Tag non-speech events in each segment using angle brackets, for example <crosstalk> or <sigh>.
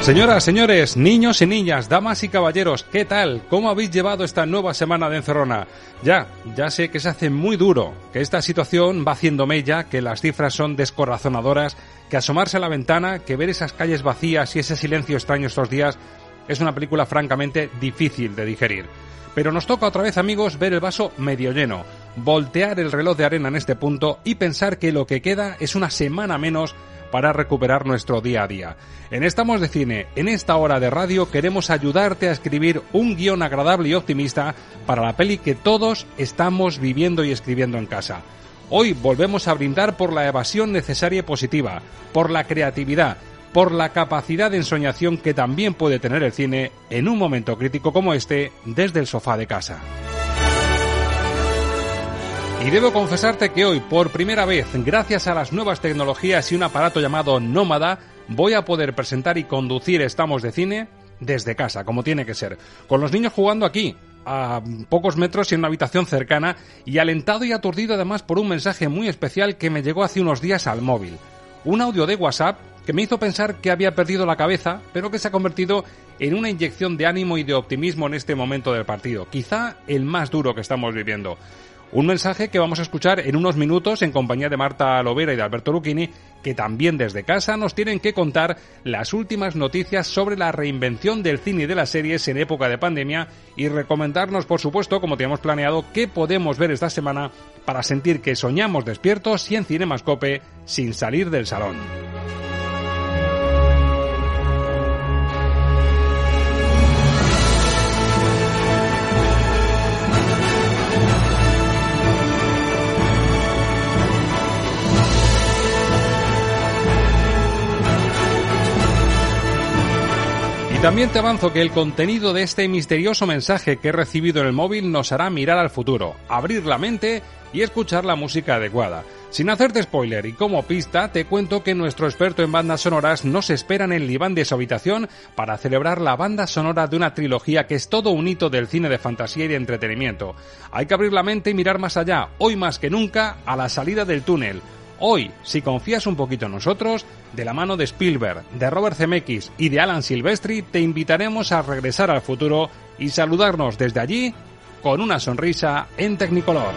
Señoras, señores, niños y niñas, damas y caballeros, ¿qué tal? ¿Cómo habéis llevado esta nueva semana de encerrona? Ya, ya sé que se hace muy duro, que esta situación va haciendo mella, que las cifras son descorazonadoras, que asomarse a la ventana, que ver esas calles vacías y ese silencio extraño estos días es una película francamente difícil de digerir. Pero nos toca otra vez, amigos, ver el vaso medio lleno, voltear el reloj de arena en este punto y pensar que lo que queda es una semana menos para recuperar nuestro día a día. En Estamos de Cine, en esta hora de radio, queremos ayudarte a escribir un guion agradable y optimista para la peli que todos estamos viviendo y escribiendo en casa. Hoy volvemos a brindar por la evasión necesaria y positiva, por la creatividad, por la capacidad de ensoñación que también puede tener el cine en un momento crítico como este desde el sofá de casa. Y debo confesarte que hoy, por primera vez, gracias a las nuevas tecnologías y un aparato llamado Nómada, voy a poder presentar y conducir Estamos de Cine desde casa, como tiene que ser. Con los niños jugando aquí, a pocos metros y en una habitación cercana, y alentado y aturdido además por un mensaje muy especial que me llegó hace unos días al móvil. Un audio de WhatsApp que me hizo pensar que había perdido la cabeza, pero que se ha convertido en una inyección de ánimo y de optimismo en este momento del partido, quizá el más duro que estamos viviendo. Un mensaje que vamos a escuchar en unos minutos en compañía de Marta Lovera y de Alberto Lucchini, que también desde casa nos tienen que contar las últimas noticias sobre la reinvención del cine y de las series en época de pandemia y recomendarnos, por supuesto, como teníamos planeado, qué podemos ver esta semana para sentir que soñamos despiertos y en Cinemascope sin salir del salón. También te avanzo que el contenido de este misterioso mensaje que he recibido en el móvil nos hará mirar al futuro, abrir la mente y escuchar la música adecuada. Sin hacerte spoiler y como pista, te cuento que nuestro experto en bandas sonoras nos espera en el diván de su habitación para celebrar la banda sonora de una trilogía que es todo un hito del cine de fantasía y de entretenimiento. Hay que abrir la mente y mirar más allá, hoy más que nunca, a la salida del túnel. Hoy, si confías un poquito en nosotros, de la mano de Spielberg, de Robert Zemeckis y de Alan Silvestri, te invitaremos a regresar al futuro y saludarnos desde allí con una sonrisa en Technicolor.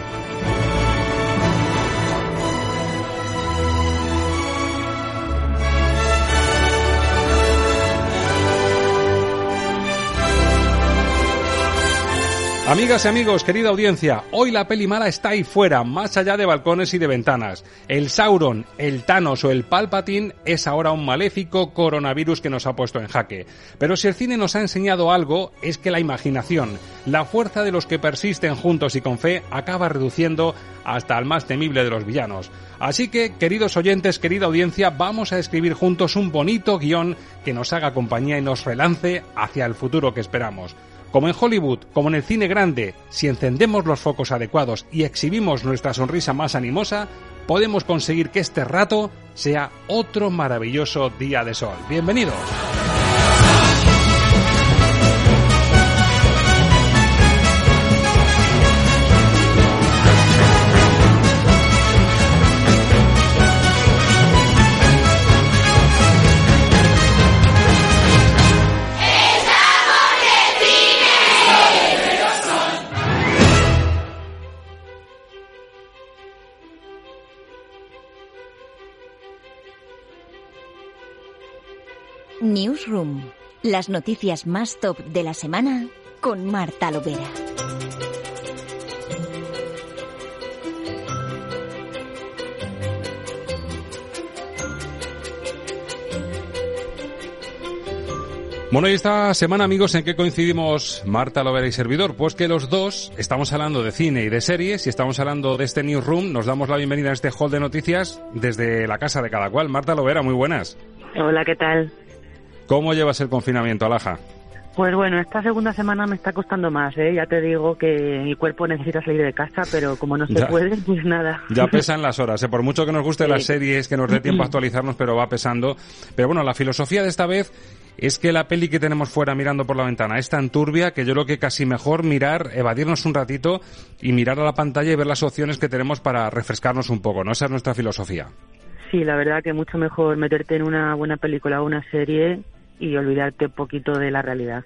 Amigas y amigos, querida audiencia, hoy la peli mala está ahí fuera, más allá de balcones y de ventanas. El Sauron, el Thanos o el Palpatine es ahora un maléfico coronavirus que nos ha puesto en jaque. Pero si el cine nos ha enseñado algo, es que la imaginación, la fuerza de los que persisten juntos y con fe, acaba reduciendo hasta al más temible de los villanos. Así que, queridos oyentes, querida audiencia, vamos a escribir juntos un bonito guion que nos haga compañía y nos relance hacia el futuro que esperamos. Como en Hollywood, como en el cine grande, si encendemos los focos adecuados y exhibimos nuestra sonrisa más animosa, podemos conseguir que este rato sea otro maravilloso día de sol. Bienvenidos. Newsroom. Las noticias más top de la semana con Marta Lovera. Bueno, y esta semana, amigos, ¿en qué coincidimos Marta Lovera y Servidor? Pues que los dos estamos hablando de cine y de series y estamos hablando de este Newsroom. Nos damos la bienvenida a este hall de noticias desde la casa de cada cual. Marta Lovera, muy buenas. Hola, ¿qué tal? ¿Cómo llevas el confinamiento, Alaja? Pues bueno, esta segunda semana me está costando más, ¿eh? Ya te digo que mi cuerpo necesita salir de casa, pero como no se puede, pues nada. Ya pesan las horas, ¿eh? Por mucho que nos guste las series, que nos dé tiempo a actualizarnos, pero va pesando. Pero bueno, la filosofía de esta vez es que la peli que tenemos fuera mirando por la ventana es tan turbia que yo creo que casi mejor mirar, evadirnos un ratito y mirar a la pantalla y ver las opciones que tenemos para refrescarnos un poco, ¿no? Esa es nuestra filosofía. Sí, la verdad que mucho mejor meterte en una buena película o una serie y olvidarte un poquito de la realidad.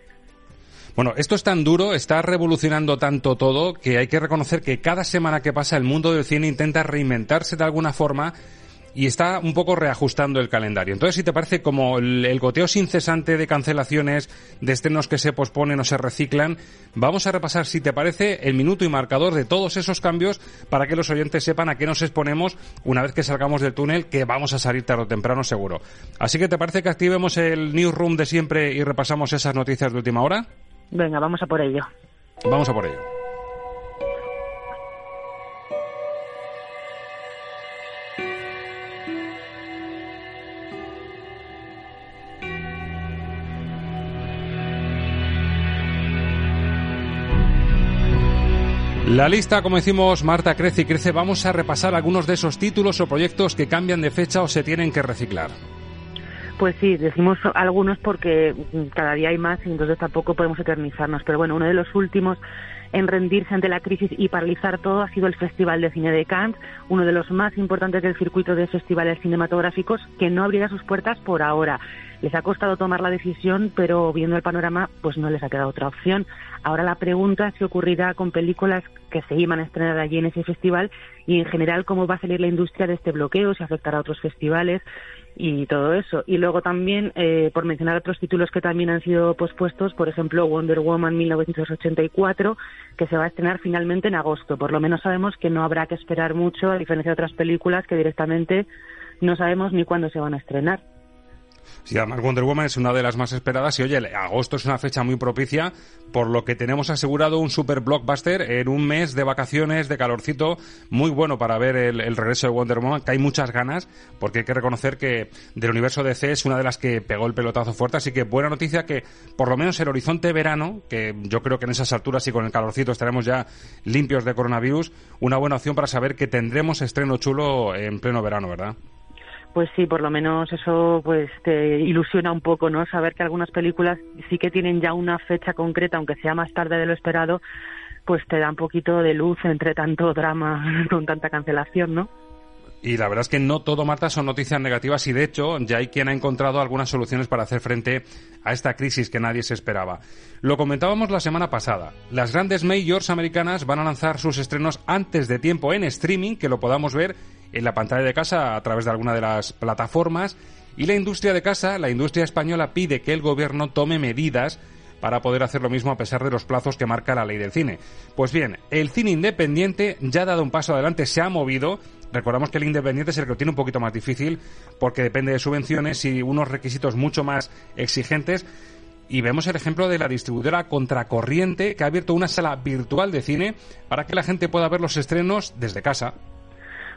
Bueno, esto es tan duro, está revolucionando tanto todo que hay que reconocer que cada semana que pasa el mundo del cine intenta reinventarse de alguna forma y está un poco reajustando el calendario. Entonces, si te parece como el, goteo sin cesante de cancelaciones, de estrenos que se posponen o se reciclan, vamos a repasar, si te parece, el minuto y marcador de todos esos cambios para que los oyentes sepan a qué nos exponemos una vez que salgamos del túnel, que vamos a salir tarde o temprano seguro. Así que, ¿te parece que activemos el newsroom de siempre y repasamos esas noticias de última hora? Venga, vamos a por ello. Vamos a por ello. La lista, como decimos, Marta, crece y crece. Vamos a repasar algunos de esos títulos o proyectos que cambian de fecha o se tienen que reciclar. Pues sí, decimos algunos porque cada día hay más y entonces tampoco podemos eternizarnos. Pero bueno, uno de los últimos en rendirse ante la crisis y paralizar todo ha sido el Festival de Cine de Cannes, uno de los más importantes del circuito de festivales cinematográficos que no abrirá sus puertas por ahora. Les ha costado tomar la decisión, pero viendo el panorama, pues no les ha quedado otra opción. Ahora la pregunta es qué ocurrirá con películas que se iban a estrenar allí en ese festival y en general cómo va a salir la industria de este bloqueo, si afectará a otros festivales y todo eso. Y luego también, eh, por mencionar otros títulos que también han sido pospuestos, por ejemplo, Wonder Woman 1984, que se va a estrenar finalmente en agosto. Por lo menos sabemos que no habrá que esperar mucho, a diferencia de otras películas que directamente no sabemos ni cuándo se van a estrenar. Sí, además Wonder Woman es una de las más esperadas y oye, agosto es una fecha muy propicia, por lo que tenemos asegurado un super blockbuster en un mes de vacaciones, de calorcito, muy bueno para ver el, regreso de Wonder Woman, que hay muchas ganas, porque hay que reconocer que del universo DC es una de las que pegó el pelotazo fuerte, así que buena noticia que por lo menos el horizonte verano, que yo creo que en esas alturas y con el calorcito estaremos ya limpios de coronavirus, una buena opción para saber que tendremos estreno chulo en pleno verano, ¿verdad? Pues sí, por lo menos eso pues te ilusiona un poco, ¿no? Saber que algunas películas sí que tienen ya una fecha concreta, aunque sea más tarde de lo esperado, pues te da un poquito de luz entre tanto drama <laughs> con tanta cancelación, ¿no? Y la verdad es que no todo, Marta, son noticias negativas y de hecho ya hay quien ha encontrado algunas soluciones para hacer frente a esta crisis que nadie se esperaba. Lo comentábamos la semana pasada. Las grandes majors americanas van a lanzar sus estrenos antes de tiempo en streaming, que lo podamos ver en la pantalla de casa a través de alguna de las plataformas. Y la industria de casa, la industria española, pide que el gobierno tome medidas para poder hacer lo mismo a pesar de los plazos que marca la ley del cine. Pues bien, el cine independiente ya ha dado un paso adelante, se ha movido. Recordamos que el independiente es el que lo tiene un poquito más difícil porque depende de subvenciones y unos requisitos mucho más exigentes. Y vemos el ejemplo de la distribuidora Contracorriente que ha abierto una sala virtual de cine para que la gente pueda ver los estrenos desde casa.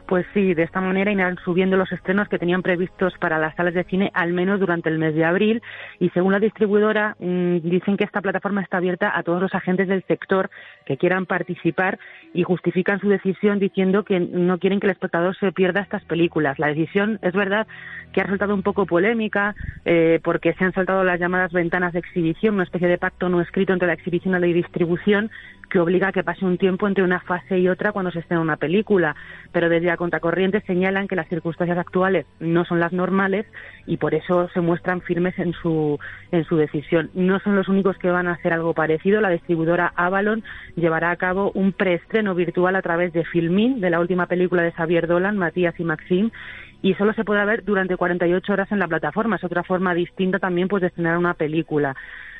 Pues sí, de esta manera irán subiendo los estrenos que tenían previstos para las salas de cine al menos durante el mes de abril. Y según la distribuidora mm, dicen que esta plataforma está abierta a todos los agentes del sector que quieran participar y justifican su decisión diciendo que no quieren que el espectador se pierda estas películas. La decisión es verdad que ha resultado un poco polémica eh, porque se han saltado las llamadas ventanas de exhibición, una especie de pacto no escrito entre la exhibición y la distribución que obliga a que pase un tiempo entre una fase y otra cuando se estrena una película. Pero desde la contracorriente señalan que las circunstancias actuales no son las normales y por eso se muestran firmes en su, en su decisión. No son los únicos que van a hacer algo parecido. La distribuidora Avalon llevará a cabo un preestreno virtual a través de Filmin, de la última película de Xavier Dolan, Matías y Maxim, y solo se puede ver durante 48 horas en la plataforma. Es otra forma distinta también pues de estrenar una película.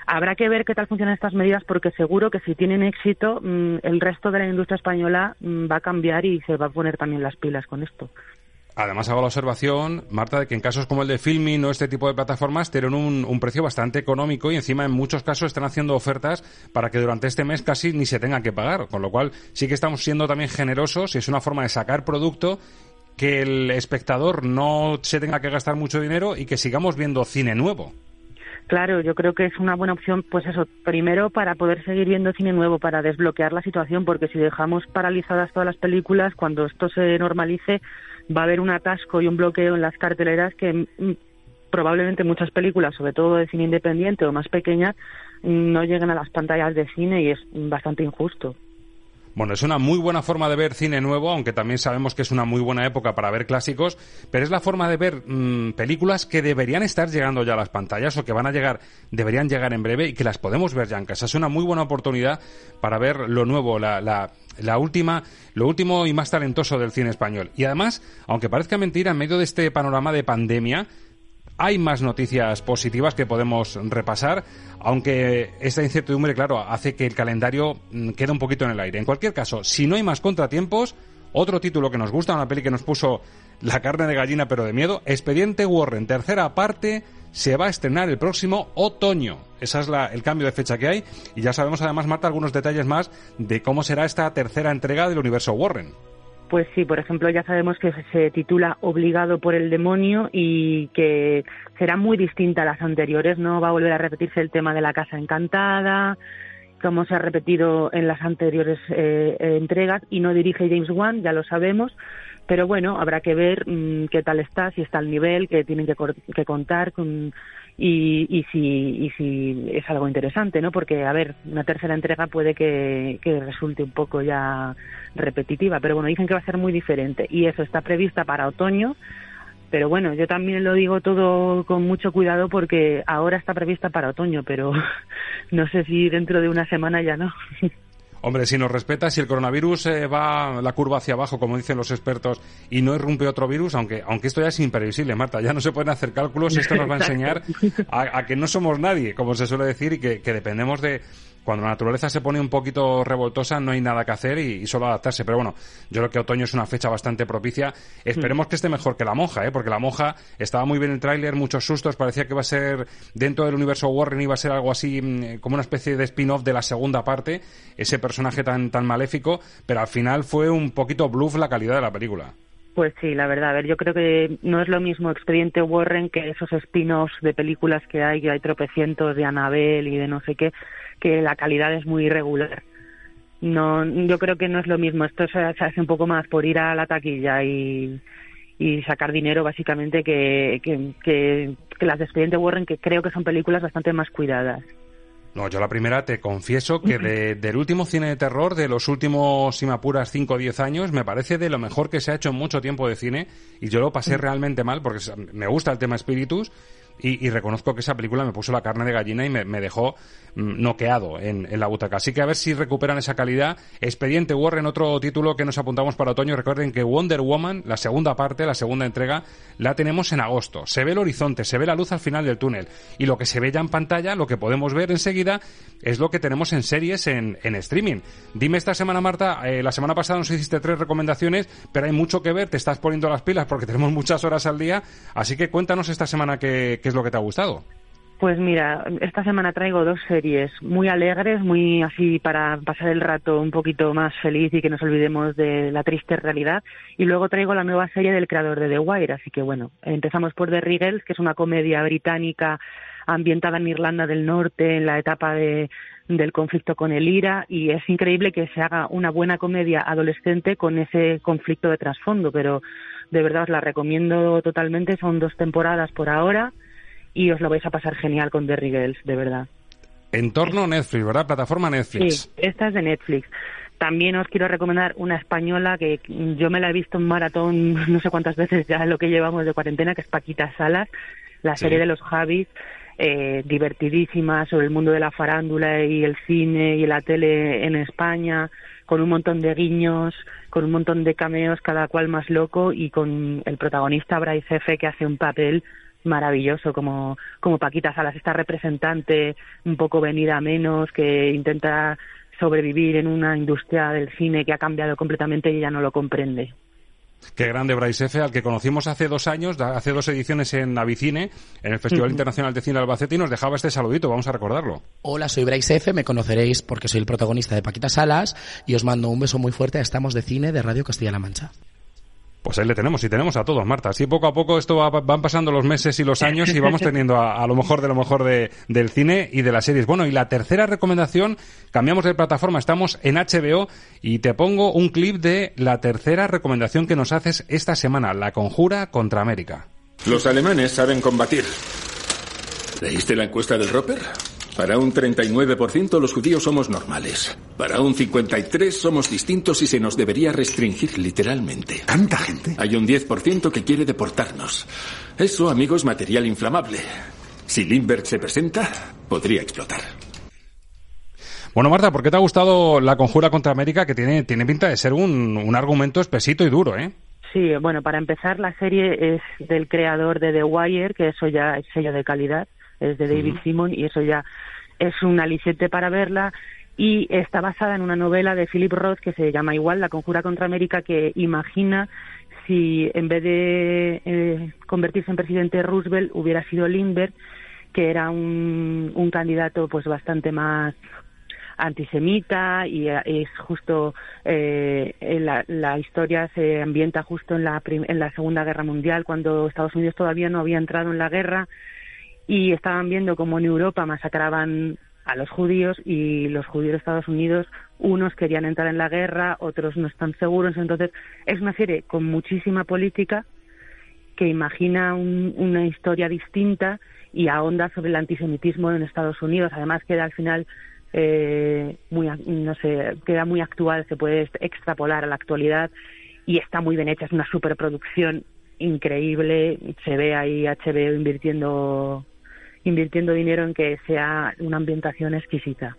Habrá que ver qué tal funcionan estas medidas porque seguro que si tienen éxito mm, el resto de la industria española mm, va a cambiar y se va a poner también las pilas con esto. Además hago la observación, Marta, de que en casos como el de Filming o este tipo de plataformas tienen un, precio bastante económico y encima en muchos casos están haciendo ofertas para que durante este mes casi ni se tenga que pagar. Con lo cual sí que estamos siendo también generosos y es una forma de sacar producto que el espectador no se tenga que gastar mucho dinero y que sigamos viendo cine nuevo. Claro, yo creo que es una buena opción, pues eso, primero para poder seguir viendo cine nuevo, para desbloquear la situación, porque si dejamos paralizadas todas las películas, cuando esto se normalice, va a haber un atasco y un bloqueo en las carteleras que mm, probablemente muchas películas, sobre todo de cine independiente o más pequeñas, no lleguen a las pantallas de cine y es bastante injusto. Bueno, es una muy buena forma de ver cine nuevo, aunque también sabemos que es una muy buena época para ver clásicos, pero es la forma de ver mm, películas que deberían estar llegando ya a las pantallas o que van a llegar, deberían llegar en breve y que las podemos ver ya en casa. Es una muy buena oportunidad para ver lo nuevo, la, la, la última, lo último y más talentoso del cine español. Y además, aunque parezca mentira, en medio de este panorama de pandemia, hay más noticias positivas que podemos repasar, aunque esta incertidumbre, claro, hace que el calendario mm, quede un poquito en el aire. En cualquier caso, si no hay más contratiempos, otro título que nos gusta, una peli que nos puso la carne de gallina pero de miedo, Expediente Warren, tercera parte, se va a estrenar el próximo otoño. Ese es el cambio de fecha que hay y ya sabemos además, Marta, algunos detalles más de cómo será esta tercera entrega del universo Warren. Pues sí, por ejemplo, ya sabemos que se titula Obligado por el demonio y que será muy distinta a las anteriores, no va a volver a repetirse el tema de la casa encantada, como se ha repetido en las anteriores eh, entregas, y no dirige James Wan, ya lo sabemos, pero bueno, habrá que ver mm, qué tal está, si está al nivel, que tienen que, que contar con y, y, si, y si es algo interesante, ¿no? Porque, a ver, una tercera entrega puede que, que resulte un poco ya repetitiva, pero bueno, dicen que va a ser muy diferente y eso está prevista para otoño, pero bueno, yo también lo digo todo con mucho cuidado porque ahora está prevista para otoño, pero <laughs> no sé si dentro de una semana ya no. <laughs> Hombre, si nos respeta, si el coronavirus eh, va la curva hacia abajo, como dicen los expertos, y no irrumpe otro virus, aunque, aunque esto ya es imprevisible, Marta, ya no se pueden hacer cálculos, esto nos va a <laughs> enseñar a, que no somos nadie, como se suele decir, y que dependemos de, cuando la naturaleza se pone un poquito revoltosa no hay nada que hacer y, solo adaptarse. Pero bueno, yo creo que otoño es una fecha bastante propicia. Esperemos que esté mejor que la monja, ¿eh? porque la monja estaba muy bien en el tráiler, muchos sustos, parecía que iba a ser dentro del universo Warren iba a ser algo así mm, como una especie de spin-off de la segunda parte, ese personaje tan, tan maléfico, pero al final fue un poquito bluff la calidad de la película. Pues sí, la verdad. A ver, yo creo que no es lo mismo Expediente Warren que esos spin-offs de películas que hay, que hay tropecientos de Annabelle y de no sé qué que la calidad es muy irregular. No, yo creo que no es lo mismo. Esto se, hace un poco más por ir a la taquilla y, y sacar dinero, básicamente, que, que, que, las de Expediente Warren, que creo que son películas bastante más cuidadas. No, yo la primera te confieso que del último cine de terror, de los últimos, si me apuras, 5 o 10 años, me parece de lo mejor que se ha hecho en mucho tiempo de cine y yo lo pasé realmente mal porque me gusta el tema espíritus y, reconozco que esa película me puso la carne de gallina y me, dejó mm, noqueado en, la butaca. Así que a ver si recuperan esa calidad. Expediente Warren, otro título que nos apuntamos para otoño. Recuerden que Wonder Woman, la segunda parte, la segunda entrega, la tenemos en agosto. Se ve el horizonte, se ve la luz al final del túnel. Y lo que se ve ya en pantalla, lo que podemos ver enseguida, es lo que tenemos en series en, streaming. Dime esta semana, Marta, eh, la semana pasada nos hiciste tres recomendaciones, pero hay mucho que ver, te estás poniendo las pilas porque <laughs> tenemos muchas horas al día. Así que cuéntanos esta semana que es lo que te ha gustado? Pues mira, esta semana traigo dos series muy alegres, muy así para pasar el rato un poquito más feliz y que nos olvidemos de la triste realidad. Y luego traigo la nueva serie del creador de The Wire. Así que bueno, empezamos por The Riggles, que es una comedia británica ambientada en Irlanda del Norte en la etapa de, del conflicto con el IRA. Y es increíble que se haga una buena comedia adolescente con ese conflicto de trasfondo. Pero de verdad la recomiendo totalmente. Son dos temporadas por ahora y os lo vais a pasar genial con The Girls, de verdad. En torno a Netflix, ¿verdad? Plataforma Netflix. Sí, esta es de Netflix. También os quiero recomendar una española que yo me la he visto en maratón <laughs> no sé cuántas veces ya lo que llevamos de cuarentena, que es Paquita Salas, la serie de los Javis, eh, divertidísima sobre el mundo de la farándula y el cine y la tele en España, con un montón de guiños, con un montón de cameos, cada cual más loco, y con el protagonista Bryce F. que hace un papel maravilloso como, como Paquita Salas, esta representante un poco venida a menos, que intenta sobrevivir en una industria del cine que ha cambiado completamente y ella no lo comprende. Qué grande Bryce F., al que conocimos hace dos años, hace dos ediciones en Avicine, en el Festival Internacional de Cine Albacete, y nos dejaba este saludito, vamos a recordarlo. Hola, soy Bryce F., me conoceréis porque soy el protagonista de Paquita Salas, y os mando un beso muy fuerte a Estamos de Cine de Radio Castilla-La Mancha. Pues ahí le tenemos, y tenemos a todos, Marta. Así poco a poco esto va, van pasando los meses y los <laughs> años y vamos teniendo a, lo mejor de lo mejor de, del cine y de las series. Bueno, y la tercera recomendación, cambiamos de plataforma, estamos en HBO y te pongo un clip de la tercera recomendación que nos haces esta semana, La Conjura contra América. Los alemanes saben combatir. ¿Leíste la encuesta del Roper? Para un 39% los judíos somos normales. Para un 53% somos distintos y se nos debería restringir literalmente. ¿Tanta gente? Hay un 10% que quiere deportarnos. Eso, amigo, es material inflamable. Si Lindbergh se presenta, podría explotar. Bueno, Marta, ¿por qué te ha gustado La Conjura contra América, que tiene, tiene pinta de ser un, un argumento espesito y duro, eh? Sí, bueno, para empezar, la serie es del creador de The Wire, que eso ya es sello de calidad es de David Simon y eso ya es un aliciente para verla. Y está basada en una novela de Philip Roth que se llama igual La conjura contra América que imagina si en vez de eh, convertirse en presidente Roosevelt hubiera sido Lindbergh que era un, un candidato pues bastante más antisemita y eh, es justo eh, la, la, historia se ambienta justo en la, en la Segunda Guerra Mundial cuando Estados Unidos todavía no había entrado en la guerra y estaban viendo cómo en Europa masacraban a los judíos y los judíos de Estados Unidos, unos querían entrar en la guerra, otros no están seguros. Entonces, es una serie con muchísima política que imagina una historia distinta y ahonda sobre el antisemitismo en Estados Unidos. Además, queda al final eh, muy, no sé, queda muy actual, se puede extrapolar a la actualidad y está muy bien hecha. Es una superproducción increíble. Se ve ahí HBO invirtiendo invirtiendo dinero en que sea una ambientación exquisita.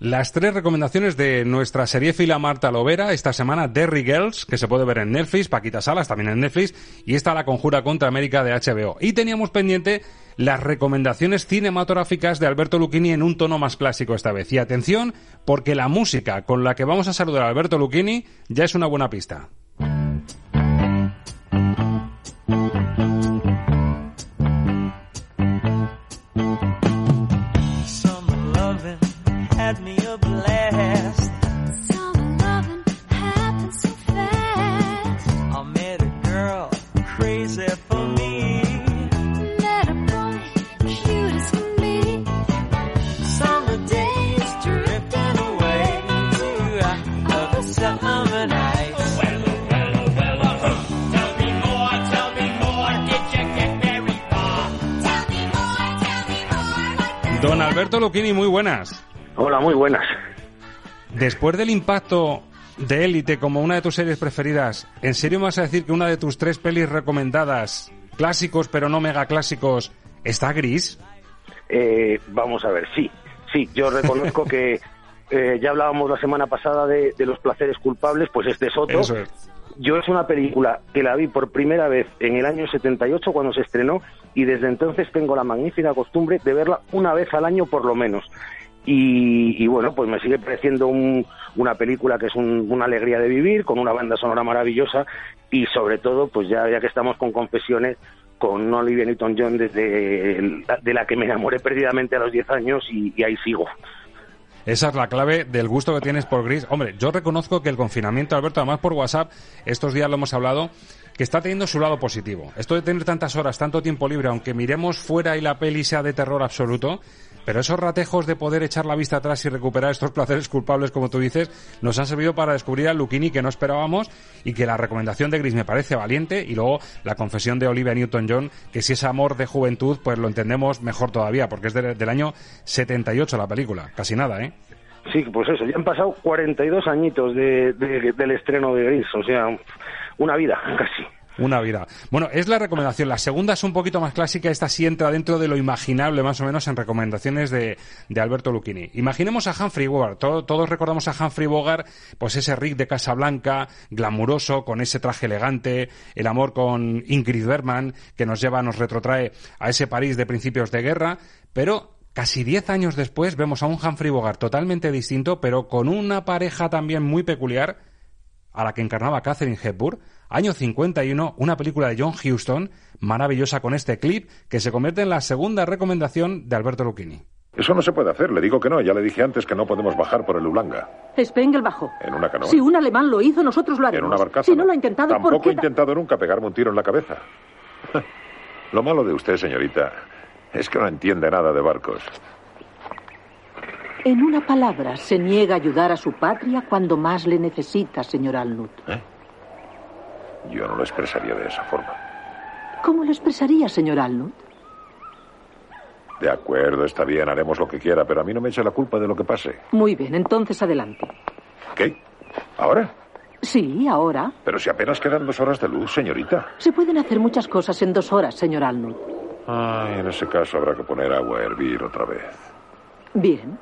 Las tres recomendaciones de nuestra serie fila Marta Lovera esta semana, Derry Girls, que se puede ver en Netflix, Paquita Salas también en Netflix, y esta La Conjura contra América de HBO. Y teníamos pendiente las recomendaciones cinematográficas de Alberto Lucchini en un tono más clásico esta vez. Y atención, porque la música con la que vamos a saludar a Alberto Lucchini ya es una buena pista. Alberto Lucchini, muy buenas. Hola, muy buenas. Después del impacto de Élite como una de tus series preferidas, ¿en serio me vas a decir que una de tus tres pelis recomendadas, clásicos pero no mega clásicos, está gris? Eh, vamos a ver, sí, sí, yo reconozco que <laughs> eh, ya hablábamos la semana pasada de, los placeres culpables, pues este es otro. Yo es una película que la vi por primera vez en el año 78 cuando se estrenó y desde entonces tengo la magnífica costumbre de verla una vez al año por lo menos. Y, bueno, pues me sigue pareciendo una película que es una alegría de vivir, con una banda sonora maravillosa y sobre todo, pues ya, ya que estamos con confesiones, con Olivia Newton-John desde de la que me enamoré perdidamente a los 10 años y ahí sigo. Esa es la clave del gusto que tienes por Gris. Hombre, yo reconozco que el confinamiento, Alberto, además por WhatsApp, estos días lo hemos hablado, que está teniendo su lado positivo. Esto de tener tantas horas, tanto tiempo libre, aunque miremos fuera y la peli sea de terror absoluto, pero esos ratejos de poder echar la vista atrás y recuperar estos placeres culpables, como tú dices, nos han servido para descubrir al Luchini que no esperábamos y que la recomendación de Gris me parece valiente y luego la confesión de Olivia Newton-John, que si es amor de juventud, pues lo entendemos mejor todavía, porque es del año 78 la película, casi nada, ¿eh? Sí, pues eso, ya han pasado 42 añitos de, del estreno de Gris, o sea, una vida casi. Una vida. Bueno, es la recomendación. La segunda es un poquito más clásica. Esta sí entra dentro de lo imaginable, más o menos, en recomendaciones de, de Alberto Lucchini. Imaginemos a Humphrey Bogart. todos recordamos a Humphrey Bogart, pues ese Rick de Casablanca, glamuroso, con ese traje elegante, el amor con Ingrid Bergman, que nos lleva, nos retrotrae a ese París de principios de guerra. Pero Casi diez años después vemos a un Humphrey Bogart totalmente distinto, pero con una pareja también muy peculiar, a la que encarnaba Catherine Hepburn, año 51, una película de John Huston, maravillosa con este clip, que se convierte en la segunda recomendación de Alberto Lucchini. Eso no se puede hacer, le digo que no, ya le dije antes que no podemos bajar por el Ulanga. Spengel bajó. ¿En una canoa? Si un alemán lo hizo, nosotros lo haremos. ¿En una barcaza? Si no lo ha intentado, Tampoco ¿por qué? he intentado nunca pegarme un tiro en la cabeza. <laughs> lo malo de usted, señorita, es que no entiende nada de barcos. En una palabra, se niega a ayudar a su patria cuando más le necesita, señor Alnut. ¿Eh? Yo no lo expresaría de esa forma. ¿Cómo lo expresaría, señor Alnut? De acuerdo, está bien, haremos lo que quiera, pero a mí no me eche la culpa de lo que pase. Muy bien, entonces adelante. ¿Qué? ¿Ahora? Sí, ahora. Pero si apenas quedan dos horas de luz, señorita. Se pueden hacer muchas cosas en dos horas, señor Alnut. Ay, en ese caso habrá que poner agua a hervir otra vez. Bien.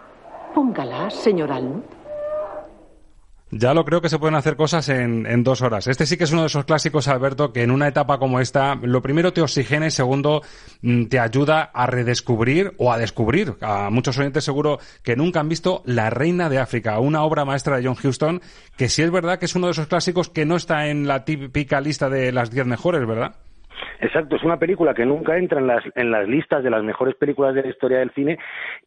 Póngala, señor Alnut. Ya lo creo que se pueden hacer cosas en, en, dos horas. Este sí que es uno de esos clásicos, Alberto, que en una etapa como esta, lo primero te oxigena y segundo mm, te ayuda a redescubrir o a descubrir. A muchos oyentes seguro que nunca han visto La Reina de África, una obra maestra de John Huston, que sí es verdad que es uno de esos clásicos que no está en la típica lista de las diez mejores, ¿verdad? Exacto, es una película que nunca entra en las, en las listas de las mejores películas de la historia del cine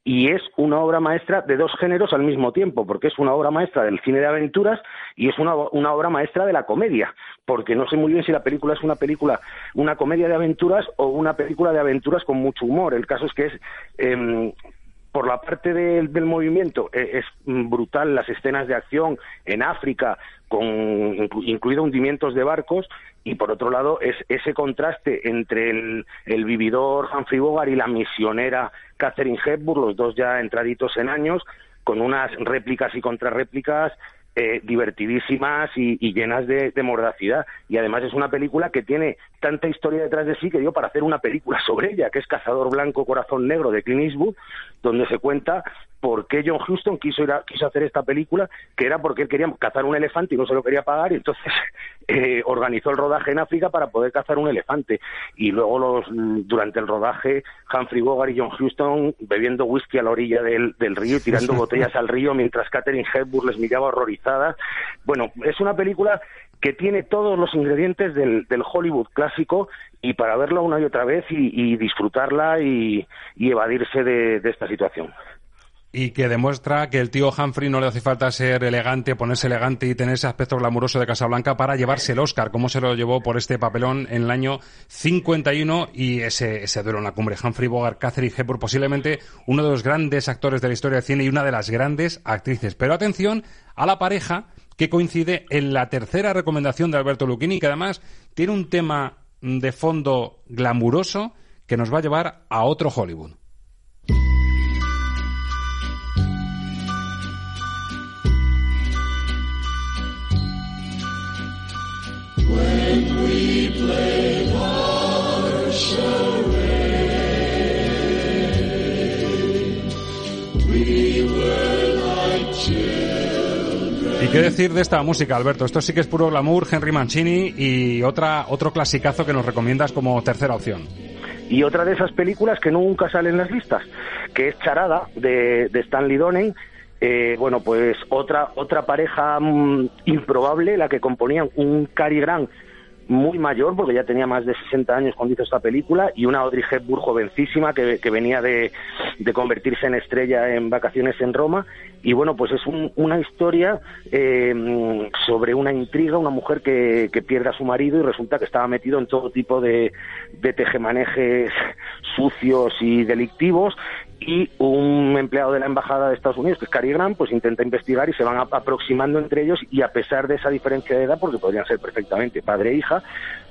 y es una obra maestra de dos géneros al mismo tiempo, porque es una obra maestra del cine de aventuras y es una, una obra maestra de la comedia, porque no sé muy bien si la película es una película, una comedia de aventuras o una película de aventuras con mucho humor. El caso es que es eh, por la parte de, del movimiento eh, es brutal las escenas de acción en África, con inclu, incluido hundimientos de barcos, y por otro lado es ese contraste entre el, el vividor Humphrey Bogart y la misionera Catherine Hepburn, los dos ya entraditos en años, con unas réplicas y contrarréplicas eh, divertidísimas y, y llenas de, de, mordacidad. Y además es una película que tiene tanta historia detrás de sí que dio para hacer una película <laughs> sobre ella, que es Cazador Blanco, Corazón Negro de Clint Eastwood, donde se cuenta por qué John Huston quiso, ir a, quiso hacer esta película, que era porque él quería cazar un elefante y no se lo quería pagar, y entonces <laughs> eh, organizó el rodaje en África para poder cazar un elefante. Y luego los, durante el rodaje, Humphrey Bogart y John Huston bebiendo whisky a la orilla del, del río y tirando <laughs> botellas al río mientras Catherine Hepburn les miraba horrorizada. Bueno, es una película que tiene todos los ingredientes del, del, Hollywood clásico y para verla una y otra vez y, disfrutarla y, y evadirse de, de esta situación y que demuestra que el tío Humphrey no le hace falta ser elegante, ponerse elegante y tener ese aspecto glamuroso de Casablanca para llevarse el Oscar, como se lo llevó por este papelón en el año 51 y ese, ese duelo en la cumbre. Humphrey Bogart, Catherine Hepburn, posiblemente uno de los grandes actores de la historia del cine y una de las grandes actrices. Pero atención a la pareja que coincide en la tercera recomendación de Alberto Lucchini, que además tiene un tema de fondo glamuroso que nos va a llevar a otro Hollywood. Qué decir de esta música, Alberto? Esto sí que es puro glamour, Henry Mancini y otra, otro clasicazo que nos recomiendas como tercera opción. Y otra de esas películas que nunca salen en las listas, que es Charada, de, de Stanley Donen, eh, bueno, pues otra otra pareja mmm, improbable, la que componían un Cary Grant muy mayor, porque ya tenía más de 60 años cuando hizo esta película, y una Audrey Hepburn jovencísima que, que venía de, de, convertirse en estrella en vacaciones en Roma. Y bueno, pues es un, una historia eh, sobre una intriga, una mujer que, que, pierde a su marido y resulta que estaba metido en todo tipo de, de tejemanejes sucios y delictivos y un empleado de la embajada de Estados Unidos, que es Cary Grant, pues intenta investigar y se van aproximando entre ellos y a pesar de esa diferencia de edad, porque podrían ser perfectamente padre e hija,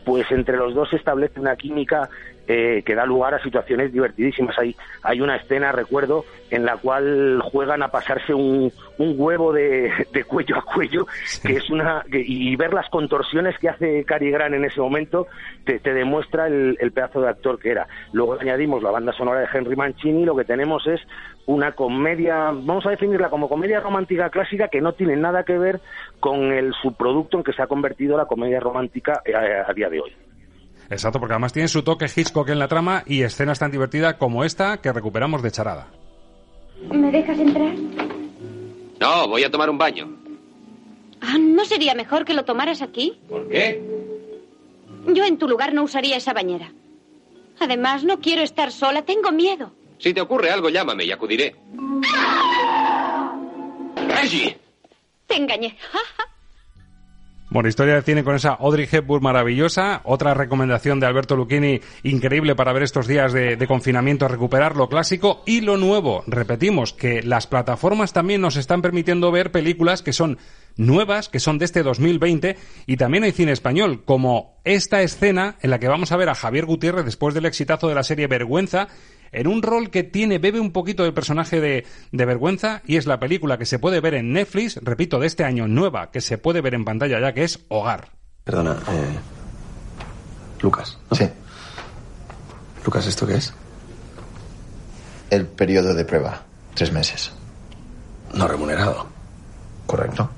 pues entre los dos se establece una química eh, que da lugar a situaciones divertidísimas. Hay, hay una escena, recuerdo, en la cual juegan a pasarse un, un huevo de, de cuello a cuello, que es una y ver las contorsiones que hace Cary Grant en ese momento te, te demuestra el, el, pedazo de actor que era. Luego añadimos la banda sonora de Henry Mancini, lo que tenemos es una comedia, vamos a definirla como comedia romántica clásica que no tiene nada que ver con el subproducto en que se ha convertido la comedia romántica a, a día de hoy. Exacto, porque además tiene su toque Hitchcock en la trama y escenas tan divertidas como esta que recuperamos de charada. ¿Me dejas entrar? No, voy a tomar un baño. Ah, ¿No sería mejor que lo tomaras aquí? ¿Por qué? Yo en tu lugar no usaría esa bañera. Además, no quiero estar sola, tengo miedo. Si te ocurre algo, llámame y acudiré. ¡Reggie! Te engañé. <laughs> Bueno, historia cine con esa Audrey Hepburn maravillosa. Otra recomendación de Alberto Lucchini increíble para ver estos días de, de, confinamiento, recuperar lo clásico y lo nuevo. Repetimos que las plataformas también nos están permitiendo ver películas que son nuevas, que son de este 2020 y también hay cine español, como esta escena en la que vamos a ver a Javier Gutiérrez después del exitazo de la serie Vergüenza en un rol que tiene, bebe un poquito del personaje de, de, vergüenza y es la película que se puede ver en Netflix, repito, de este año nueva, que se puede ver en pantalla ya, que es Hogar. Perdona, eh, Lucas. ¿no? Sí. Lucas, ¿esto qué es? El periodo de prueba, tres meses. No remunerado. Correcto.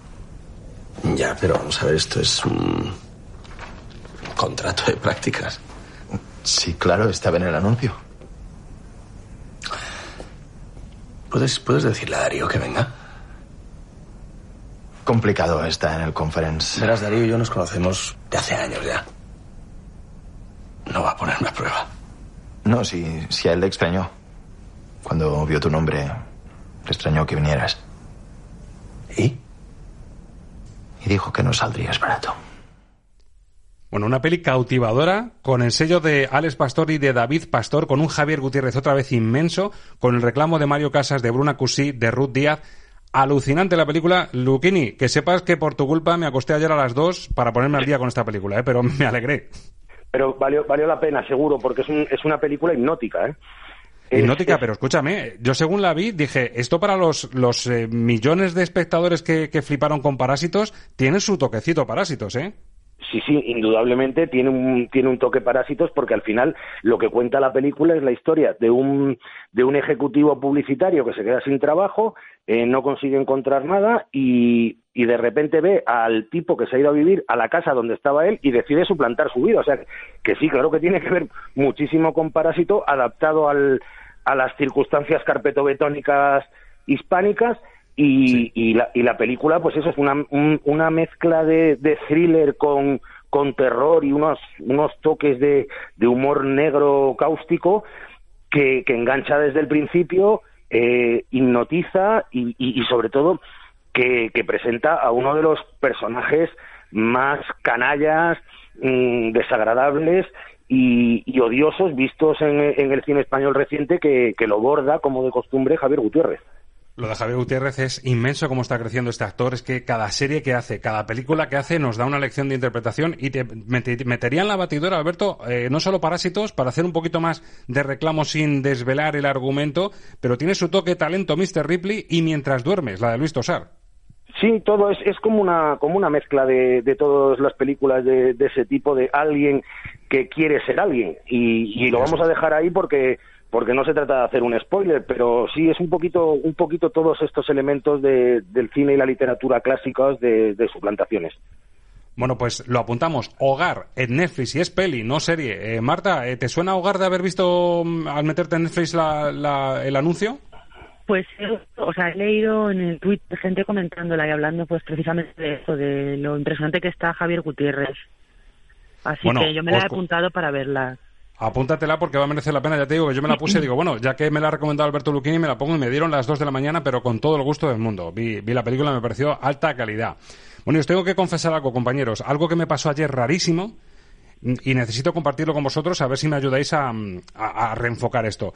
Ya, pero vamos a ver, esto es un contrato de prácticas. Sí, claro, estaba en el anuncio. ¿Puedes, ¿Puedes decirle a Darío que venga? Complicado está en el conference. Verás, Darío y yo nos conocemos de hace años ya. No va a ponerme a prueba. No, si, si a él le extrañó. Cuando vio tu nombre, le extrañó que vinieras. ¿Y? Y dijo que no saldrías barato. Bueno, una peli cautivadora con el sello de Alex Pastor y de David Pastor, con un Javier Gutiérrez otra vez inmenso, con el reclamo de Mario Casas, de Bruna Cusí, de Ruth Díaz. Alucinante la película. Luquini, que sepas que por tu culpa me acosté ayer a las dos para ponerme al día con esta película, ¿eh? pero me alegré. Pero valió, valió la pena, seguro, porque es, un, es una película hipnótica, ¿eh? Hipnótica, pero escúchame, yo según la vi dije, esto para los, los eh, millones de espectadores que, que fliparon con Parásitos, tiene su toquecito Parásitos, ¿eh? Sí, sí, indudablemente tiene un, tiene un toque parásitos porque al final lo que cuenta la película es la historia de un, de un ejecutivo publicitario que se queda sin trabajo, eh, no consigue encontrar nada y, y de repente ve al tipo que se ha ido a vivir a la casa donde estaba él y decide suplantar su vida. O sea, que sí, claro que tiene que ver muchísimo con Parásito adaptado al, a las circunstancias carpetobetónicas hispánicas y, sí. y, la, y, la, película, pues eso es una, un, una mezcla de, de thriller con, con, terror y unos, unos toques de, de humor negro cáustico que, que, engancha desde el principio, eh, hipnotiza y, y, sobre todo que, que, presenta a uno de los personajes más canallas, mmm, desagradables y, y, odiosos vistos en, en, el cine español reciente que, que lo borda, como de costumbre, Javier Gutiérrez. Lo de Javier Gutiérrez es inmenso cómo está creciendo este actor. Es que cada serie que hace, cada película que hace nos da una lección de interpretación y te metería en la batidora, Alberto, eh, no solo Parásitos, para hacer un poquito más de reclamo sin desvelar el argumento, pero tiene su toque talento Mr. Ripley y Mientras duermes, la de Luis Tosar. Sí, todo es, es como una como una mezcla de, de todas las películas de, de, ese tipo de alguien que quiere ser alguien y, y lo vamos a dejar ahí porque porque no se trata de hacer un spoiler, pero sí es un poquito, un poquito todos estos elementos de, del cine y la literatura clásicos de, de suplantaciones. Bueno, pues lo apuntamos. Hogar en Netflix y es peli, no serie. Eh, Marta, ¿te suena Hogar de haber visto al meterte en Netflix la, la, el anuncio? Pues, o sea, he leído en el tweet gente comentándola y hablando pues precisamente de eso, de lo impresionante que está Javier Gutiérrez. Así bueno, que yo me la he apuntado para verla. Apúntatela porque va a merecer la pena, ya te digo que yo me la puse y digo, bueno, ya que me la ha recomendado Alberto Luquini, me la pongo y me dieron las dos de la mañana, pero con todo el gusto del mundo. Vi, vi la película, me pareció alta calidad. Bueno, y os tengo que confesar algo, compañeros, algo que me pasó ayer rarísimo y necesito compartirlo con vosotros a ver si me ayudáis a, a, a reenfocar esto.